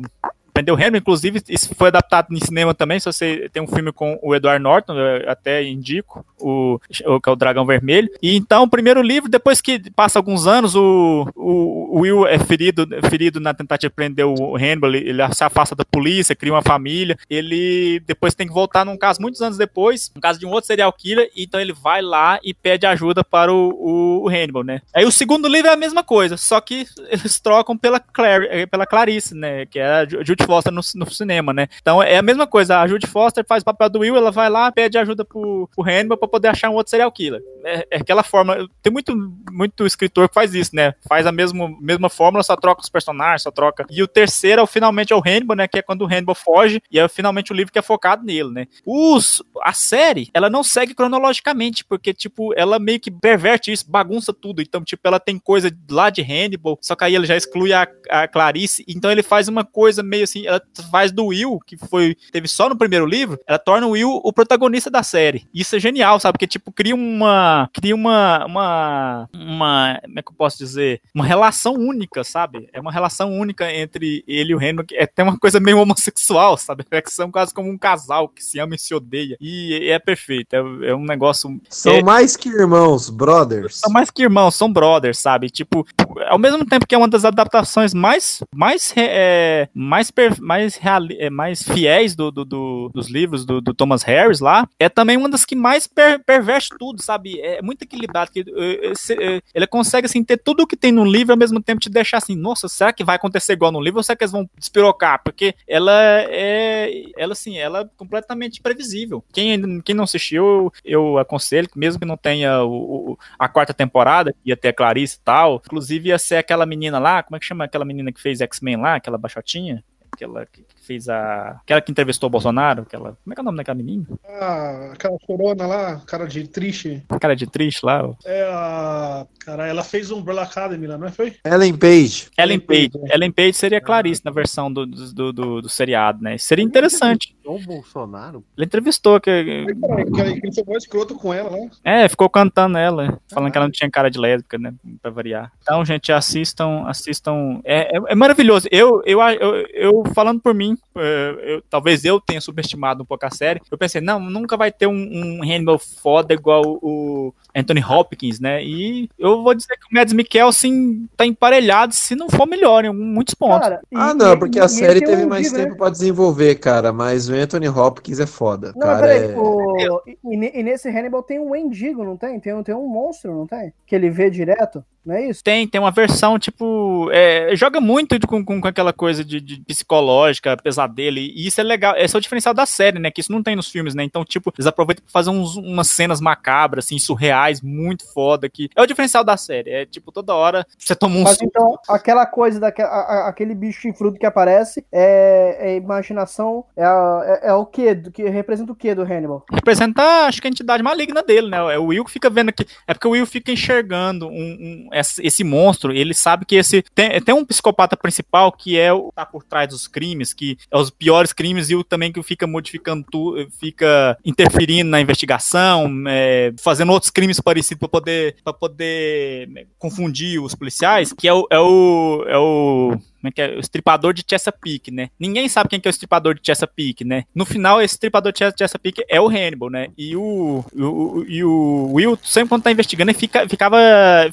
Prendeu o Henry, inclusive, isso foi adaptado em cinema também. Se você tem um filme com o Edward Norton, até indico, o, o que é o Dragão Vermelho. E então, o primeiro livro, depois que passa alguns anos, o, o, Will é ferido, ferido na tentativa de prender o Hannibal, ele, se afasta da polícia, cria uma família. Ele depois tem que voltar num caso muitos anos depois, um caso de um outro serial killer, então ele vai lá e pede ajuda para o, o, Hannibal, né? Aí o segundo livro é a mesma coisa, só que eles trocam pela, Clary, pela Clarice, né? Que é a Ju- Judy Foster no, no cinema, né? Então é a mesma coisa, a Judy Foster faz o papel do Will, ela vai lá, pede ajuda pro, pro Hannibal pra poder achar um outro serial killer. É, é aquela forma, tem muito, muito escritor que faz isso, né? Faz a mesma, mesma fórmula, só troca os personagens, só troca. E o terceiro, finalmente, é o Hannibal, né? Que é quando o Hannibal foge, e é finalmente o livro que é focado nele, né? Os, a série, ela não segue cronologicamente, porque, tipo, ela meio que perverte isso, bagunça tudo. Então, tipo, ela tem coisa lá de Hannibal, só que aí ele já exclui a, a Clarice, então ele faz uma coisa meio assim, ela faz do Will, que foi, teve só no primeiro livro, ela torna o Will o protagonista da série. Isso é genial, sabe? Porque, tipo, cria uma, cria uma, uma, uma, como é que eu posso dizer? Uma relação única, sabe? É uma relação única entre ele e o que é até uma coisa meio homossexual, sabe? É que são quase como um casal que se ama e se odeia. E é perfeito, é, é um negócio... São é- mais que irmãos, brothers. são mais que irmãos, são brothers, sabe? Tipo, ao mesmo tempo que é uma das adaptações mais mais é, mais per- mais, é, mais fiéis do, do- do- dos livros do, do Thomas Harris lá, é também uma das que mais per- perverte tudo, sabe? É muito equilibrado. Que, é, se- é, ele consegue assim ter tudo o que tem no livro ao mesmo tempo te deixar assim, nossa, será que vai acontecer igual no livro ou será que eles vão despirocar? Porque ela é ela assim, ela é completamente previsível. Quem, quem não assistiu, eu aconselho que mesmo que não tenha o, o- a quarta temporada, ia ter a Clarice e tal, inclusive ia ser aquela menina lá, como é que chama aquela menina que fez X-Men lá, aquela baixotinha? Aquela que que fez a. Aquela que entrevistou o Bolsonaro, aquela. Como é que é o nome daquela menina? Ah, aquela chorona lá, cara de triste. Cara de triste lá. ó. É a. Cara, ela fez um Umbrella Academy lá, não é? Foi? Ellen Page. Ellen Page. Ellen Page seria a Clarice na versão do, do, do, do seriado, né? Seria interessante. O Bolsonaro? Ele entrevistou que. Que ele foi mais escroto com ela, né? É, ficou cantando ela, falando que ela não tinha cara de lésbica, né? Pra variar. Então, gente, assistam, assistam. É, é, é maravilhoso. Eu, eu, eu, eu, falando por mim, é, eu- talvez eu tenha subestimado um pouco a série. Eu pensei, não, nunca vai ter um, um Hannibal foda igual o Anthony Hopkins, né? E eu vou dizer que o Mads Mikkelsen tá emparelhado, se não for melhor, em muitos pontos. Cara, Ah, não, porque a série tem teve um mais mendigo, né? tempo pra desenvolver, cara. Mas o Anthony Hopkins é foda. Não, cara, peraí, é... o- e, e nesse Hannibal tem um Wendigo, não tem? Tem, tem um monstro, não tem? Que ele vê direto, não é isso? Tem, tem uma versão, tipo. é, joga muito com, com, com aquela coisa de, de psicológica, pesadelo. E isso é legal. Esse é o diferencial da série, né? Que isso não tem nos filmes, né? Então, tipo, eles aproveitam pra fazer uns- umas cenas macabras, assim, surreais, muito foda. Que é o diferencial da série. É tipo, toda hora você toma um Mas então, aquela coisa, daque- a- a- aquele bicho chifrudo que aparece, é, é imaginação, é, a- é, é o quê? Do que representa o quê do Hannibal? Representa, acho que a entidade maligna dele, né? É o Will que fica vendo aqui. É porque o Will fica enxergando um, um- esse, monstro, ele sabe que esse. Tem, tem um psicopata principal que é o tá por trás dos crimes, que é os piores crimes e o também que fica modificando tudo, fica interferindo na investigação, é, fazendo outros crimes parecidos para poder, pra poder né, confundir os policiais, que é o. É o, é o como é que é? O estripador de Chesapeake, né? Ninguém sabe quem que é o estripador de Chesapeake, né? No final, esse estripador de Chesapeake é o Hannibal, né? E o, o, e o Will, sempre quando tá investigando, ele fica, ficava,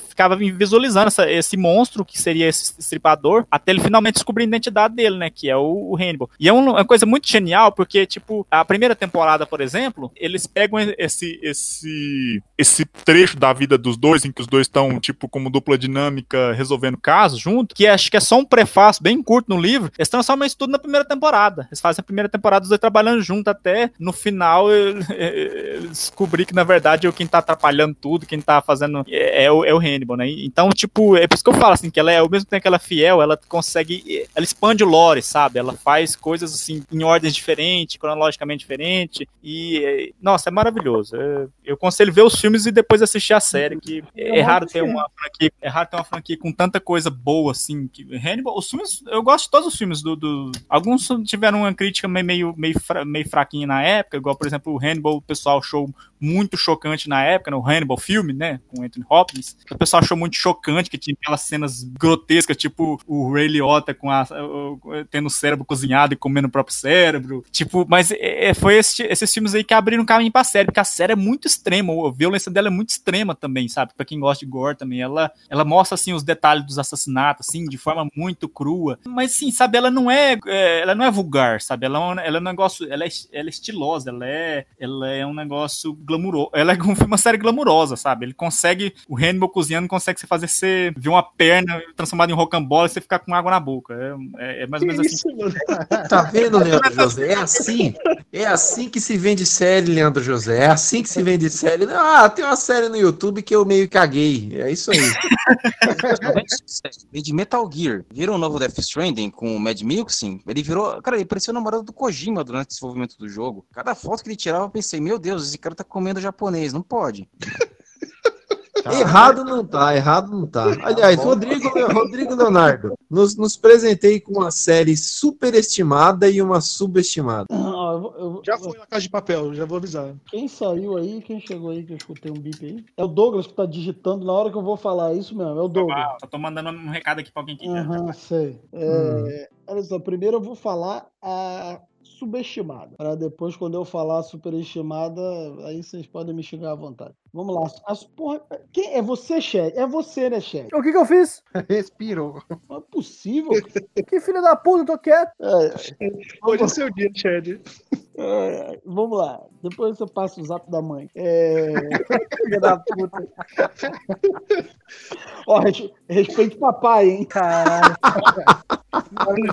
ficava visualizando essa, esse monstro que seria esse estripador, até ele finalmente descobrir a identidade dele, né? Que é o, o Hannibal. E é um- uma coisa muito genial, porque, tipo, a primeira temporada, por exemplo, eles pegam esse, esse, esse trecho da vida dos dois, em que os dois estão, tipo, como dupla dinâmica, resolvendo casos junto, que acho que é só um prefácio bem curto no livro, eles transformam isso tudo na primeira temporada. Eles fazem a primeira temporada os dois trabalhando junto até no final eu- [LAUGHS] eu descobrir que, na verdade, quem tá atrapalhando tudo, quem tá fazendo é, é o, é o Hannibal, né? Então, tipo, é por isso que eu falo, assim, que ela é, ao mesmo tempo que ela é fiel, ela consegue, ela expande o lore, sabe? Ela faz coisas, assim, em ordens diferentes, cronologicamente diferentes, e, é, nossa, é maravilhoso. Eu aconselho ver os filmes e depois assistir a série, que é, É raro ter uma franquia, é raro ter uma franquia com tanta coisa boa, assim, que Hannibal, os filmes, eu gosto de todos os filmes do, do- alguns tiveram uma crítica meio, meio, meio, fra- meio fraquinha na época, igual, por exemplo, o Hannibal, o pessoal achou muito chocante na época, no Hannibal filme, né, com Anthony Hopkins, o pessoal achou muito chocante, que tinha aquelas cenas grotescas, tipo o Ray Liotta com a, tendo o cérebro cozinhado e comendo o próprio cérebro, tipo, mas é, é, foi esse- esses filmes aí que abriram caminho pra série, porque a série é muito extrema, a violência dela é muito extrema também, sabe, pra quem gosta de gore também, ela, ela mostra, assim, os detalhes dos assassinatos, assim, de forma muito crua, mas, sim, sabe, ela não é, é, ela não é vulgar, sabe, ela, é um- ela é um negócio, ela é, ela é estilosa, ela é, ela é um negócio glamuroso, ela é um uma série glamurosa, sabe, ele consegue, o Hannibal cozinhando consegue você fazer você ver uma perna transformada em rocambole e você ficar com água na boca, é, é- é mais ou menos assim. [LAUGHS] Tá vendo, Leandro José? É assim. É assim que se vende série, Leandro José. É assim que se vende série. Ah, tem uma série no YouTube que eu meio caguei. É isso aí. [LAUGHS] De Metal Gear. Viram o novo Death Stranding com o Mad Mikkelsen? Ele virou. Cara, ele parecia o namorado do Kojima durante o desenvolvimento do jogo. Cada foto que ele tirava, eu pensei, meu Deus, esse cara tá comendo japonês, não pode. Errado não tá, errado não tá. Aliás, Rodrigo, Rodrigo Leonardo, nos, nos presentei com uma série superestimada e uma subestimada. Ah, eu eu Já foi na casa de papel, já vou avisar. Quem saiu aí, quem chegou aí, que eu escutei um bip aí? É o Douglas que tá digitando na hora que eu vou falar isso mesmo, é o Douglas. Ah, só tô mandando um recado aqui pra alguém que Aham, sei. É, Olha só, primeiro eu vou falar a subestimada. Para depois, quando eu falar superestimada, aí vocês podem me xingar à vontade. Vamos lá. As, porra, quem é você, Ched? É você, né, Ched? O que que eu fiz? [LAUGHS] Respirou. Não é possível. [LAUGHS] Que filho da puta, eu tô quieto. Hoje é seu dia, Chad. É, vamos lá. Depois você passa o zap da mãe. É... [LAUGHS] Filha da puta. Ó, res- respeite papai, hein? Caralho.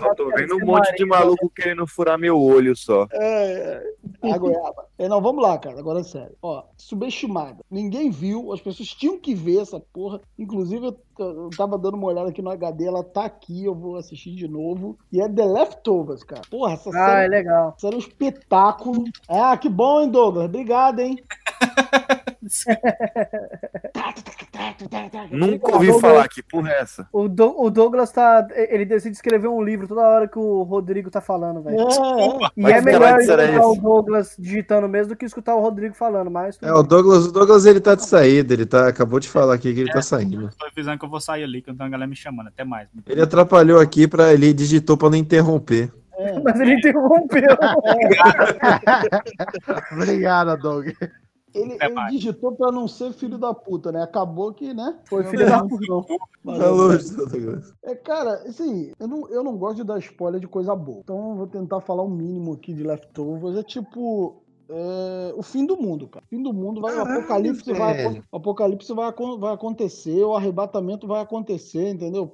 Eu tô vendo um monte de maluco querendo furar meu olho só. É, a goiaba. É, não, vamos lá, cara. Agora é sério. Ó, subestimada. Ninguém viu, as pessoas tinham que ver essa porra. Inclusive, eu, eu tava dando uma olhada aqui no HD, ela tá aqui, eu vou assistir de novo. E é The Leftovers, cara. Porra, essa Ah, série. é legal. Série é um espetáculo. Ah, que bom, hein, Douglas? Obrigado, hein? [LAUGHS] Nunca ouvi falar, que porra é essa? O, Dou- o Douglas tá. Ele decide escrever um livro toda hora que o Rodrigo tá falando, velho. É, E é melhor escutar o? Douglas digitando mesmo do que escutar o Rodrigo falando, mas. É, o Douglas, o Douglas ele tá de saída, ele tá, acabou de falar aqui que ele tá saindo. Tô avisando que eu vou sair ali, que eu tenho a galera me chamando. Até mais. Ele atrapalhou aqui para ele digitou para não interromper. Mas ele interrompeu. [LAUGHS] Obrigado, Doug. Ele, ele digitou pra não ser filho da puta, né? Acabou que, né? Foi filho da puta. Douglas. É, cara, assim, eu não, eu não gosto de dar spoiler de coisa boa. Então eu vou tentar falar o mínimo aqui de Leftovers. É tipo. é, o fim do mundo, cara. O fim do mundo vai. o Caralho, apocalipse vai, velho. o apocalipse vai, vai acontecer, o arrebatamento vai acontecer, entendeu?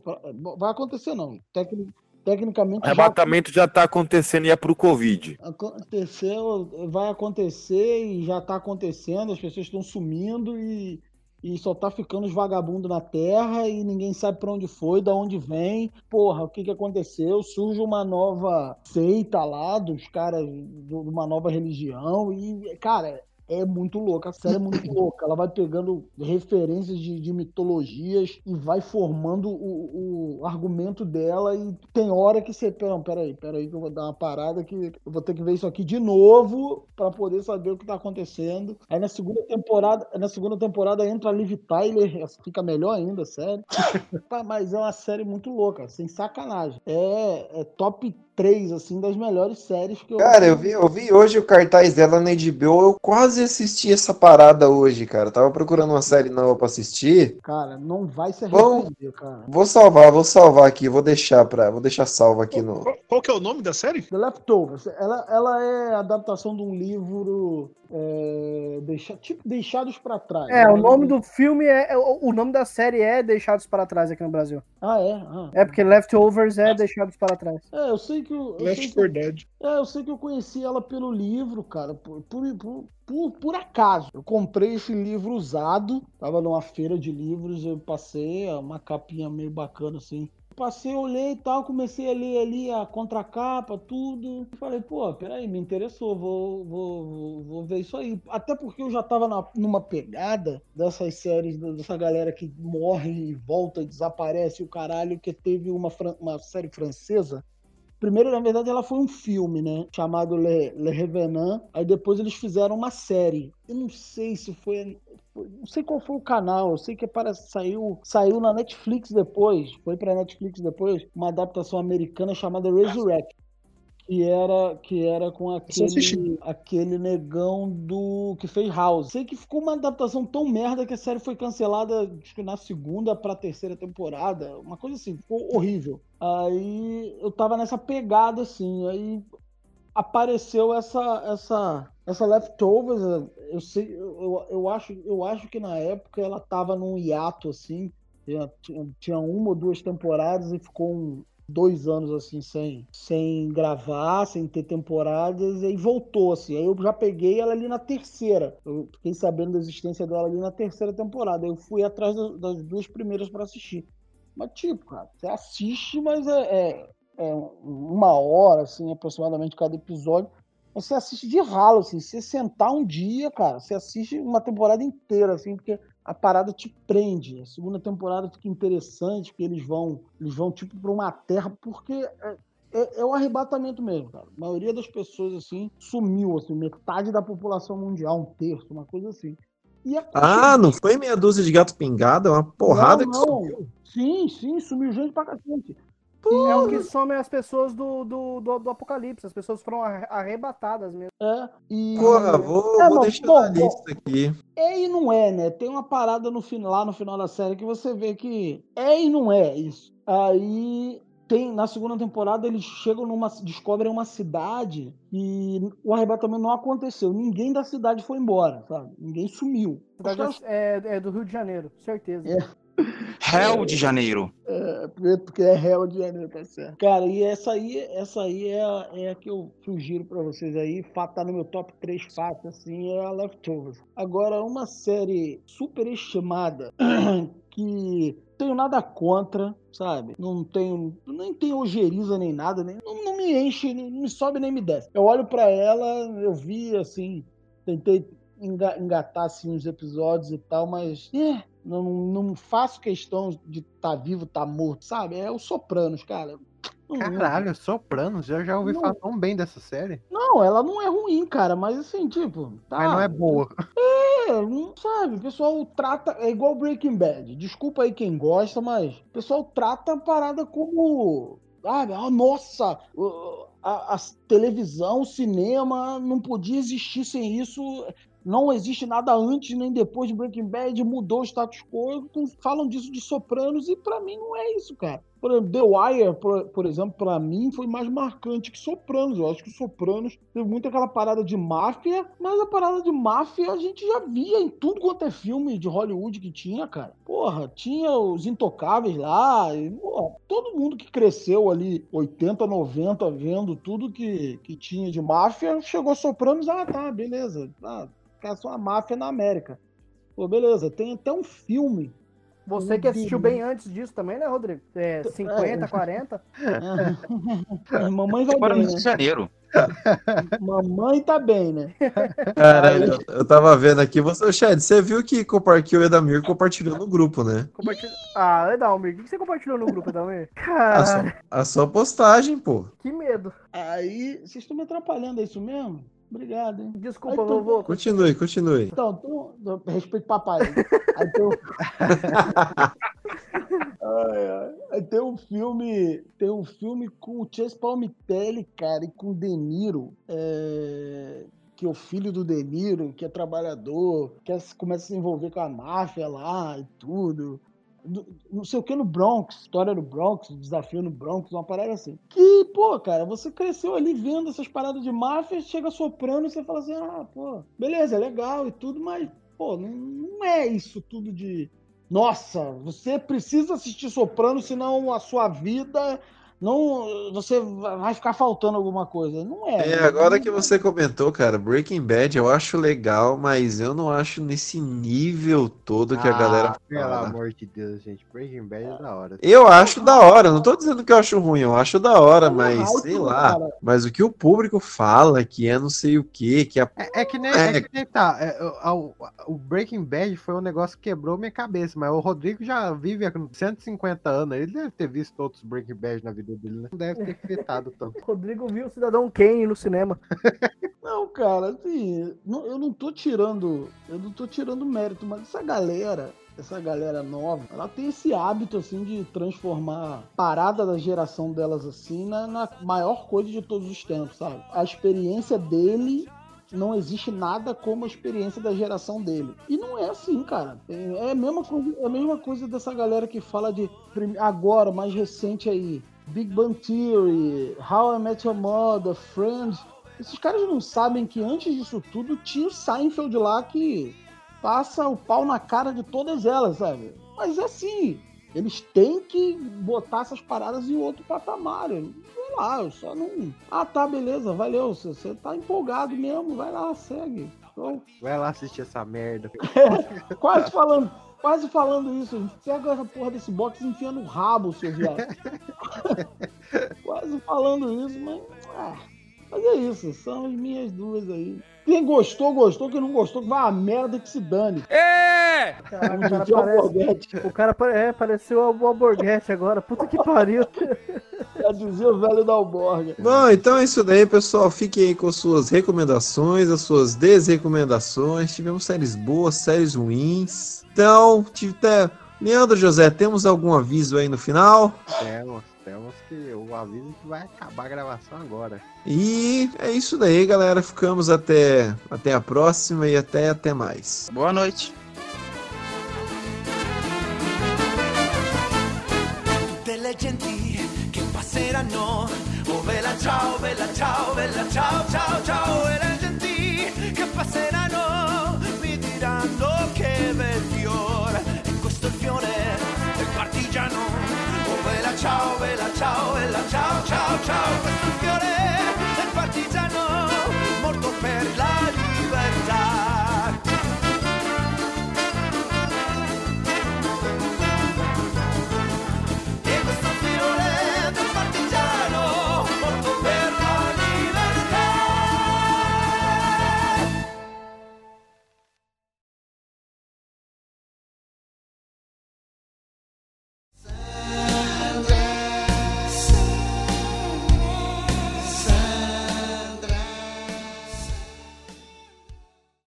Vai acontecer, não. Tecni- tecnicamente. O arrebatamento já tá acontecendo e é pro Covid. Aconteceu, vai acontecer e já tá acontecendo, as pessoas estão sumindo e, e só tá ficando os vagabundos na terra e ninguém sabe pra onde foi, da onde vem. Porra, o que que aconteceu? Surge uma nova seita lá dos caras, de uma nova religião e, cara, é muito louca. A série é muito [LAUGHS] louca. Ela vai pegando referências de, de mitologias e vai formando o, o argumento dela. E tem hora que você. Não, peraí, peraí, que eu vou dar uma parada que eu vou ter que ver isso aqui de novo para poder saber o que tá acontecendo. Aí na segunda temporada, na segunda temporada entra a Liv Tyler, fica melhor ainda, sério. [LAUGHS] Mas é uma série muito louca, sem sacanagem. É, é top 3, assim, das melhores séries que eu. Cara, eu vi, eu vi hoje o cartaz dela na HBO, eu quase assisti essa parada hoje, cara. Eu tava procurando uma série nova pra assistir. Cara, não vai se Bom, cara. Vou salvar, vou salvar aqui, vou deixar pra, vou deixar salvo aqui no. Qual, qual que é o nome da série? The Leftovers. Ela, ela é adaptação de um livro. É, deixa- tipo, Deixados pra Trás. É, o né? nome do filme é. é- O o nome da série é Deixados para Trás aqui no Brasil. Ah, é? Ah. É porque Leftovers é Deixados para Trás. É, eu sei que. Eu, eu Left sei que- 4 Dead. É, eu sei que eu conheci ela pelo livro, cara, por, por, por, por, por acaso. Eu comprei esse livro usado, tava numa feira de livros, eu passei, é uma capinha meio bacana assim. Passei, olhei e tal, comecei a ler ali a contracapa, tudo. Falei, pô, peraí, me interessou, vou, vou, vou, vou ver isso aí. Até porque eu já tava na- numa pegada dessas séries, dessa galera que morre e volta desaparece, o caralho, que teve uma, uma série francesa Primeiro, na verdade, ela foi um filme, né? Chamado Le, Le Revenant. Aí depois eles fizeram uma série. Eu não sei se foi. Foi- Não sei qual foi o canal. Eu sei que para, saiu, saiu na Netflix depois. Foi pra Netflix depois. Uma adaptação americana chamada Resurrect. Que era, que era com aquele, aquele negão do que fez House. Sei que ficou uma adaptação tão merda que a série foi cancelada acho que na segunda pra terceira temporada. Uma coisa assim, ficou horrível. Aí eu tava nessa pegada assim, aí apareceu essa essa essa leftovers, eu sei, eu, eu acho, eu acho que na época ela tava num hiato assim, tinha, tinha- uma ou duas temporadas e ficou um, dois anos assim sem sem gravar, sem ter temporadas e aí voltou assim. Aí eu já peguei ela ali na terceira. Eu fiquei sabendo da existência dela ali na terceira temporada. Eu fui atrás da- das duas primeiras para assistir. Mas, tipo, cara, você assiste, mas é, é- é uma hora, assim, aproximadamente cada episódio. Você assiste de ralo, assim. Se você sentar um dia, cara, você assiste uma temporada inteira, assim, porque a parada te prende. A segunda temporada fica interessante, porque eles vão, eles vão tipo, para uma terra, porque é, é, é um arrebatamento mesmo, cara. A maioria das pessoas, assim, sumiu, assim, metade da população mundial, um terço, uma coisa assim. E a Ah, não foi meia dúzia de gato pingado? É uma porrada não, que não. sumiu. Sim, sim, sumiu gente pra cacete. É o que some as pessoas do, do, do, do apocalipse. As pessoas foram arre- arrebatadas mesmo. É, e... Porra, vou, É, vou não, deixar bom, na bom. lista aqui. É e não é, né? Tem uma parada no final, lá no final da série que você vê que é e não é isso. Aí tem na segunda temporada eles chegam numa descobrem uma cidade e o arrebatamento não aconteceu. Ninguém da cidade foi embora, sabe? Ninguém sumiu. Caras- é, é do Rio de Janeiro, certeza. Hell de Janeiro. É, porque- porque é Rio de Janeiro, tá certo. Cara, e essa aí, essa aí é, a, é a que eu sugiro pra vocês aí. Tá no meu top 3 fácil, assim, é a Leftovers. Agora, uma série super estimada [CLEARS THROAT] que tenho nada contra, sabe? Não tenho, nem tenho ojeriza nem nada, nem, não, não me enche, não me sobe nem me desce. Eu olho pra ela, eu vi, assim, tentei enga- engatar assim, uns episódios e tal, mas é, não, não faço questão de estar vivo, estar morto, sabe? É o Sopranos, cara. Não- Caralho, Sopranos, eu já ouvi Não. falar tão bem dessa série. Não, ela não é ruim, cara, mas assim, tipo. Tá, Mas não é boa. É, não sabe, o pessoal trata. É igual Breaking Bad. Desculpa aí quem gosta, mas o pessoal trata a parada como. Ah, nossa, a, a televisão, o cinema não podia existir sem isso. Não existe nada antes nem depois de Breaking Bad, mudou o status quo. Falam disso de Sopranos e pra mim não é isso, cara. Por exemplo, The Wire, por, por exemplo, pra mim foi mais marcante que Sopranos. Eu acho que Sopranos teve muito aquela parada de máfia, mas a parada de máfia a gente já via em tudo quanto é filme de Hollywood que tinha, cara. Porra, tinha os Intocáveis lá, e, porra, todo mundo que cresceu ali 80, 90 vendo tudo que, que tinha de máfia, chegou Sopranos, ah, tá, beleza. Ah, caça uma máfia na América. Pô, beleza, tem até um filme. Você que assistiu bem antes disso também, né, Rodrigo? É, 50, 40. É, [LAUGHS] mamãe vai Agora bem, no Rio né? de Janeiro. [LAUGHS] Mamãe tá bem, né? Caralho, eu, eu tava vendo aqui. Você, Ô, Chad, você viu que que o Edamir compartilhou no grupo, né? Compartilha... Ah, Edalmir, o que você compartilhou no grupo, Edalmir? [LAUGHS] A Cara, sua, a sua postagem, pô. que medo. Aí, vocês estão me atrapalhando, é isso mesmo? Obrigado, hein? Desculpa, Aí, então- vovô. Continue, continue. Então, então respeito papai. Aí tem, um... [LAUGHS] Ai, ai. Aí tem um filme, tem um filme com o Chase Palmitelli, cara, e com o De Niro, é, que é o filho do De Niro, que é trabalhador, que é- começa a se envolver com a máfia lá e tudo. Do- Não sei o que no Bronx, história do Bronx, desafio no Bronx, uma parada assim. Que, pô, cara, você cresceu ali vendo essas paradas de máfia, chega soprando e você fala assim: ah, pô, beleza, é legal e tudo, mas, pô, não, não é isso tudo de. Nossa, você precisa assistir Soprano, senão a sua vida não. Você vai ficar faltando alguma coisa. Não é. É, agora que você comentou, cara, Breaking Bad eu acho legal, mas eu não acho nesse nível todo que a galera Ah, Pelo fala. amor de Deus, gente. Breaking Bad é da hora. Eu acho da hora, não tô dizendo que eu acho ruim, eu acho da hora, mas hype, sei lá. cara. Mas o que o público fala que é não sei o que, que a... É, é que nem, É. é que nem tá. é, o- o, o Breaking Bad foi um negócio que quebrou minha cabeça, mas o Rodrigo já vive há 150 anos. Ele deve ter visto outros Breaking Bad na vida dele, né? Não deve ter tanto. [LAUGHS] Rodrigo viu o Cidadão Kane no cinema. [LAUGHS] Não, cara, assim, não- eu não tô tirando, eu não tô tirando mérito, mas essa galera, essa galera nova, ela tem esse hábito assim de transformar a parada da geração delas assim na, na maior coisa de todos os tempos, sabe? A experiência dele não existe nada como a experiência da geração dele. E não é assim, cara. É a mesma coisa, é a mesma coisa dessa galera que fala de agora, mais recente aí, Big Bang Theory, How I Met Your Mother, Friends. Esses caras não sabem que antes disso tudo tinha o Seinfeld lá que passa o pau na cara de todas elas, sabe? Mas é assim, eles têm que botar essas paradas em outro patamar. Eu- Sei lá, eu só não. Ah, tá, beleza, valeu. Você, você tá empolgado mesmo, vai lá, segue. Então, Vai lá assistir essa merda. [LAUGHS] quase falando. Quase falando isso, pega essa porra desse box e enfia no rabo, seu viado. [LAUGHS] Quase falando isso, mas. ah, mas é isso, são as minhas duas aí. Quem gostou, gostou. Quem não gostou, vai a merda que se dane. É! Cara, o cara parece, o cara é, pareceu o Alborguete agora. Puta que pariu. [LAUGHS] Já dizia o velho da Alborga. Bom, então é isso daí, pessoal. Fiquem aí com suas recomendações, as suas desrecomendações. Tivemos séries boas, séries ruins. Então, tive até... Leandro José, temos algum aviso aí no final? Temos, temos que o aviso que vai acabar a gravação agora. E é isso daí, galera. Ficamos até, até a próxima e até, até mais. Boa noite. Passeranno. Oh bella ciao, bella ciao, bella ciao, ciao, ciao. E le genti che passeranno mi diranno che bel fiore. E questo fiore del partigiano. Oh bella ciao, bella ciao, bella ciao, ciao, ciao.